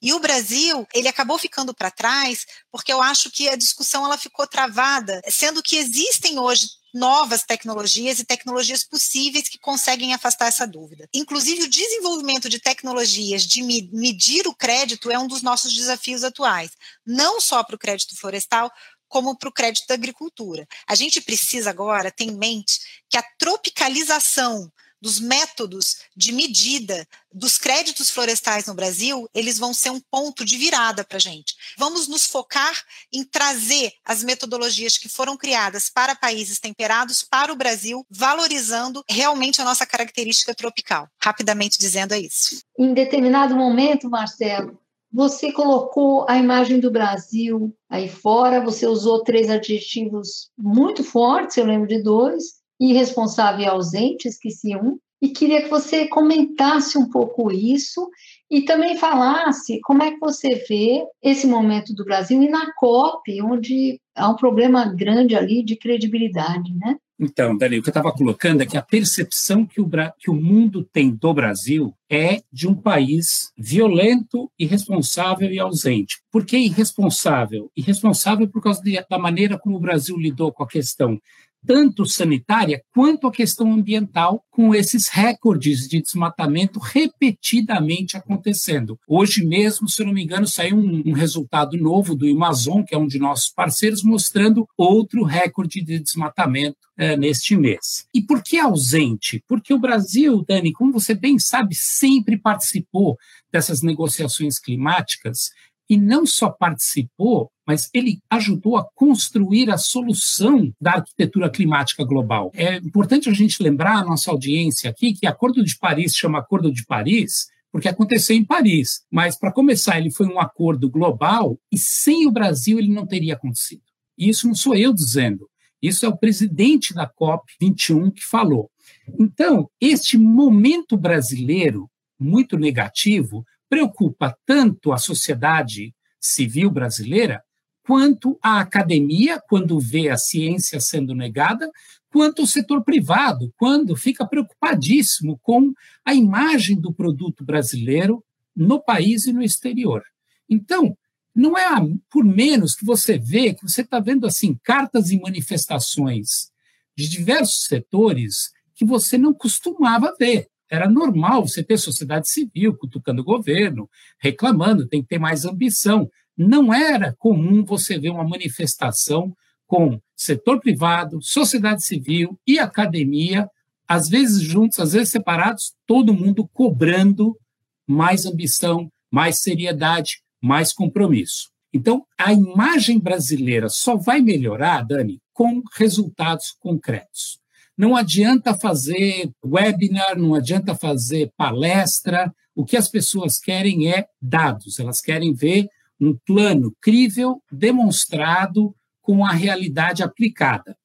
E o Brasil, ele acabou ficando para trás, porque eu acho que a discussão ela ficou travada, sendo que existem hoje novas tecnologias e tecnologias possíveis que conseguem afastar essa dúvida. Inclusive, o desenvolvimento de tecnologias de medir o crédito é um dos nossos desafios atuais, não só para o crédito florestal, como para o crédito da agricultura. A gente precisa agora ter em mente que a tropicalização dos métodos de medida dos créditos florestais no Brasil, eles vão ser um ponto de virada para a gente. Vamos nos focar em trazer as metodologias que foram criadas para países temperados para o Brasil, valorizando realmente a nossa característica tropical. Rapidamente dizendo é isso. Em determinado momento, Marcelo, você colocou a imagem do Brasil aí fora, você usou três adjetivos muito fortes, eu lembro de dois, irresponsável e ausente, esqueci um, e queria que você comentasse um pouco isso e também falasse como é que você vê esse momento do Brasil e na COP, onde há um problema grande ali de credibilidade, né? Então, Dani, o que eu estava colocando é que a percepção que o, que o mundo tem do Brasil é de um país violento, irresponsável e ausente. Por que irresponsável? Irresponsável por causa de, da maneira como o Brasil lidou com a questão tanto sanitária quanto a questão ambiental, com esses recordes de desmatamento repetidamente acontecendo. Hoje mesmo, se não me engano, saiu um, um resultado novo do Amazon, que é um de nossos parceiros, mostrando outro recorde de desmatamento é, neste mês. E por que ausente? Porque o Brasil, Dani, como você bem sabe, sempre participou dessas negociações climáticas e não só participou, mas ele ajudou a construir a solução da arquitetura climática global. É importante a gente lembrar a nossa audiência aqui que Acordo de Paris chama Acordo de Paris porque aconteceu em Paris, mas para começar ele foi um acordo global e sem o Brasil ele não teria acontecido. E isso não sou eu dizendo, isso é o presidente da COP 21 que falou. Então, este momento brasileiro muito negativo preocupa tanto a sociedade civil brasileira quanto a academia, quando vê a ciência sendo negada, quanto o setor privado, quando fica preocupadíssimo com a imagem do produto brasileiro no país e no exterior. Então, não é por menos que você vê, que você está vendo assim cartas e manifestações de diversos setores que você não costumava ver. Era normal você ter sociedade civil cutucando o governo, reclamando, tem que ter mais ambição. Não era comum você ver uma manifestação com setor privado, sociedade civil e academia, às vezes juntos, às vezes separados, todo mundo cobrando mais ambição, mais seriedade, mais compromisso. Então, a imagem brasileira só vai melhorar, Dani, com resultados concretos. Não adianta fazer webinar, não adianta fazer palestra. O que as pessoas querem é dados, elas querem ver um plano crível, demonstrado com a realidade aplicada.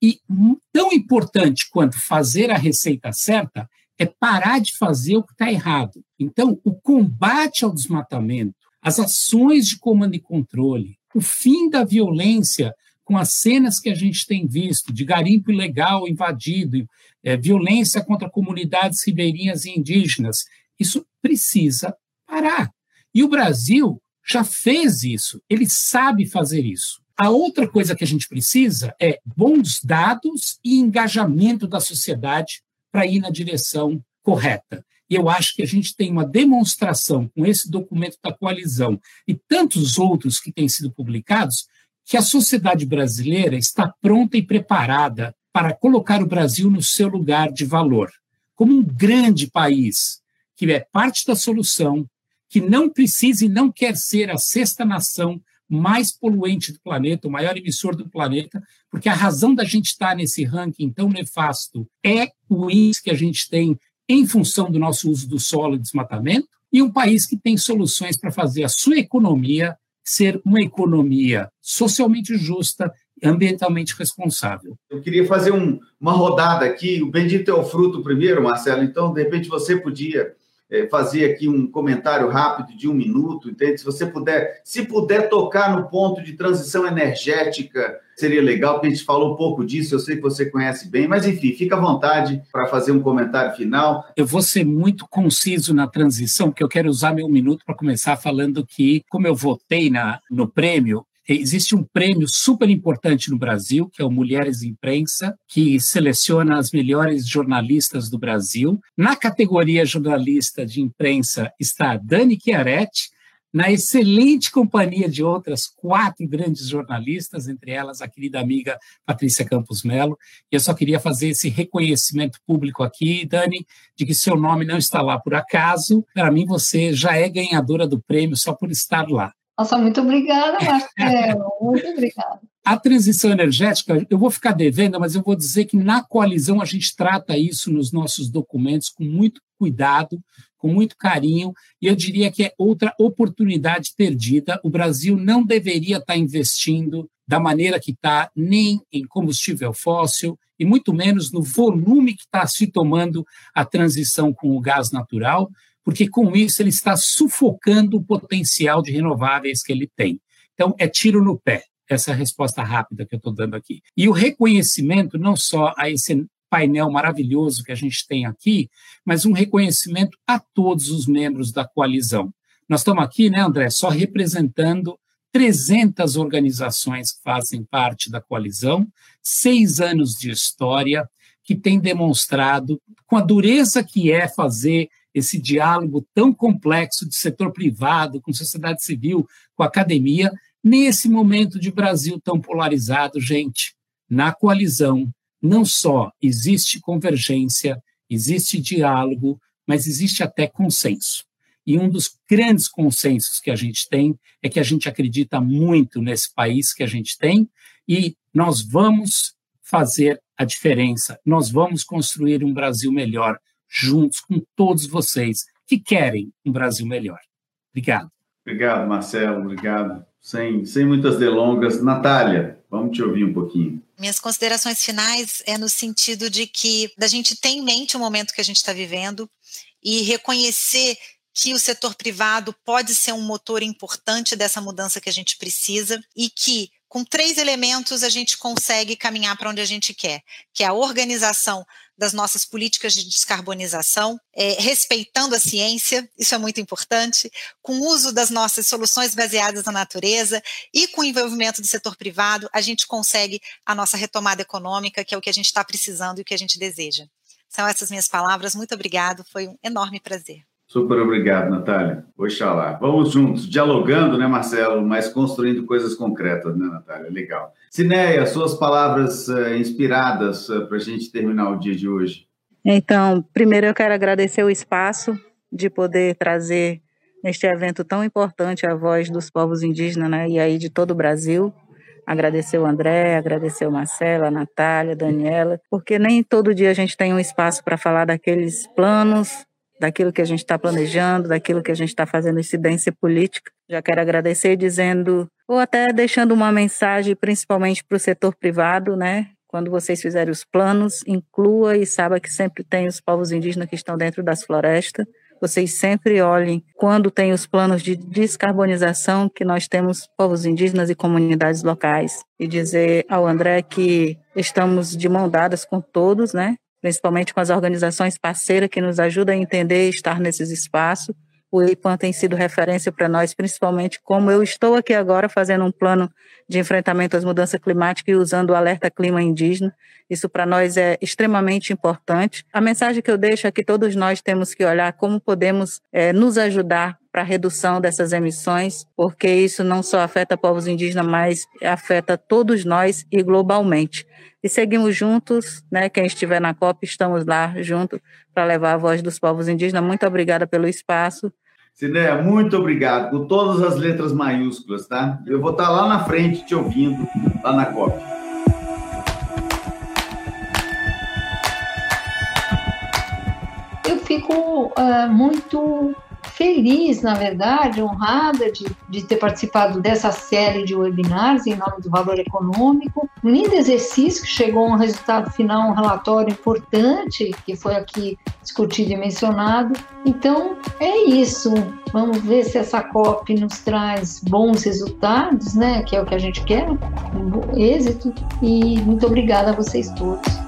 E tão importante quanto fazer a receita certa é parar de fazer o que está errado. Então, o combate ao desmatamento, as ações de comando e controle, o fim da violência com as cenas que a gente tem visto de garimpo ilegal invadido, é, violência contra comunidades ribeirinhas e indígenas, isso precisa parar. E o Brasil já fez isso, ele sabe fazer isso. A outra coisa que a gente precisa é bons dados e engajamento da sociedade para ir na direção correta. E eu acho que a gente tem uma demonstração com esse documento da coalizão e tantos outros que têm sido publicados que a sociedade brasileira está pronta e preparada para colocar o Brasil no seu lugar de valor, como um grande país que é parte da solução, que não precisa e não quer ser a sexta nação mais poluente do planeta, o maior emissor do planeta, porque a razão da gente estar nesse ranking tão nefasto é o índice que a gente tem em função do nosso uso do solo e desmatamento, e um país que tem soluções para fazer a sua economia ser uma economia socialmente justa e ambientalmente responsável. Eu queria fazer um, uma rodada aqui. O bendito é o fruto primeiro, Marcelo. Então, de repente, você podia fazer aqui um comentário rápido de um minuto, entende? Se você puder, se puder tocar no ponto de transição energética, seria legal, porque a gente falou um pouco disso, eu sei que você conhece bem, mas enfim, fica à vontade para fazer um comentário final. Eu vou ser muito conciso na transição, porque eu quero usar meu minuto para começar falando que, como eu votei na, no prêmio, Existe um prêmio super importante no Brasil, que é o Mulheres Imprensa, que seleciona as melhores jornalistas do Brasil. Na categoria jornalista de imprensa está a Dani Chiaretti, na excelente companhia de outras quatro grandes jornalistas, entre elas a querida amiga Patrícia Campos Melo. E eu só queria fazer esse reconhecimento público aqui, Dani, de que seu nome não está lá por acaso. Para mim, você já é ganhadora do prêmio só por estar lá. Nossa, muito obrigada, Marcelo. muito obrigada. A transição energética, eu vou ficar devendo, mas eu vou dizer que na coalizão a gente trata isso nos nossos documentos com muito cuidado, com muito carinho, e eu diria que é outra oportunidade perdida. O Brasil não deveria estar investindo da maneira que está, nem em combustível fóssil, e muito menos no volume que está se tomando a transição com o gás natural porque com isso ele está sufocando o potencial de renováveis que ele tem. Então, é tiro no pé, essa resposta rápida que eu estou dando aqui. E o reconhecimento, não só a esse painel maravilhoso que a gente tem aqui, mas um reconhecimento a todos os membros da coalizão. Nós estamos aqui, né, André, só representando 300 organizações que fazem parte da coalizão, seis anos de história, que tem demonstrado, com a dureza que é fazer esse diálogo tão complexo de setor privado, com sociedade civil, com academia, nesse momento de Brasil tão polarizado, gente, na coalizão, não só existe convergência, existe diálogo, mas existe até consenso. E um dos grandes consensos que a gente tem é que a gente acredita muito nesse país que a gente tem e nós vamos fazer a diferença. Nós vamos construir um Brasil melhor juntos com todos vocês que querem um Brasil melhor. Obrigado. Obrigado, Marcelo. Obrigado. Sem, sem muitas delongas. Natália, vamos te ouvir um pouquinho. Minhas considerações finais é no sentido de que da gente ter em mente o momento que a gente está vivendo e reconhecer que o setor privado pode ser um motor importante dessa mudança que a gente precisa e que com três elementos a gente consegue caminhar para onde a gente quer, que é a organização das nossas políticas de descarbonização, é, respeitando a ciência, isso é muito importante, com o uso das nossas soluções baseadas na natureza e com o envolvimento do setor privado, a gente consegue a nossa retomada econômica, que é o que a gente está precisando e o que a gente deseja. São essas minhas palavras, muito obrigado, foi um enorme prazer. Super obrigado, Natália. Oxalá. Vamos juntos, dialogando, né, Marcelo, mas construindo coisas concretas, né, Natália? Legal. Cineia, suas palavras uh, inspiradas uh, para a gente terminar o dia de hoje. Então, primeiro eu quero agradecer o espaço de poder trazer neste evento tão importante a voz dos povos indígenas, né, e aí de todo o Brasil. Agradecer o André, agradecer o Marcelo, a Natália, a Daniela, porque nem todo dia a gente tem um espaço para falar daqueles planos daquilo que a gente está planejando, daquilo que a gente está fazendo incidência política. Já quero agradecer dizendo, ou até deixando uma mensagem, principalmente para o setor privado, né? Quando vocês fizerem os planos, inclua e saiba que sempre tem os povos indígenas que estão dentro das florestas. Vocês sempre olhem quando tem os planos de descarbonização que nós temos povos indígenas e comunidades locais. E dizer ao André que estamos de mão dadas com todos, né? Principalmente com as organizações parceiras que nos ajudam a entender e estar nesses espaços. O IPAN tem sido referência para nós, principalmente como eu estou aqui agora fazendo um plano de enfrentamento às mudanças climáticas e usando o alerta clima indígena. Isso para nós é extremamente importante. A mensagem que eu deixo é que todos nós temos que olhar como podemos é, nos ajudar para a redução dessas emissões, porque isso não só afeta povos indígenas, mas afeta todos nós e globalmente. E seguimos juntos, né? Quem estiver na COP, estamos lá junto para levar a voz dos povos indígenas. Muito obrigada pelo espaço. Cineia, muito obrigado, com todas as letras maiúsculas, tá? Eu vou estar lá na frente te ouvindo, lá na COP. Eu fico uh, muito feliz, na verdade, honrada de, de ter participado dessa série de webinars em nome do valor econômico. Um lindo exercício que chegou a um resultado final, um relatório importante, que foi aqui discutido e mencionado. Então, é isso. Vamos ver se essa COP nos traz bons resultados, né? Que é o que a gente quer, um êxito. E muito obrigada a vocês todos.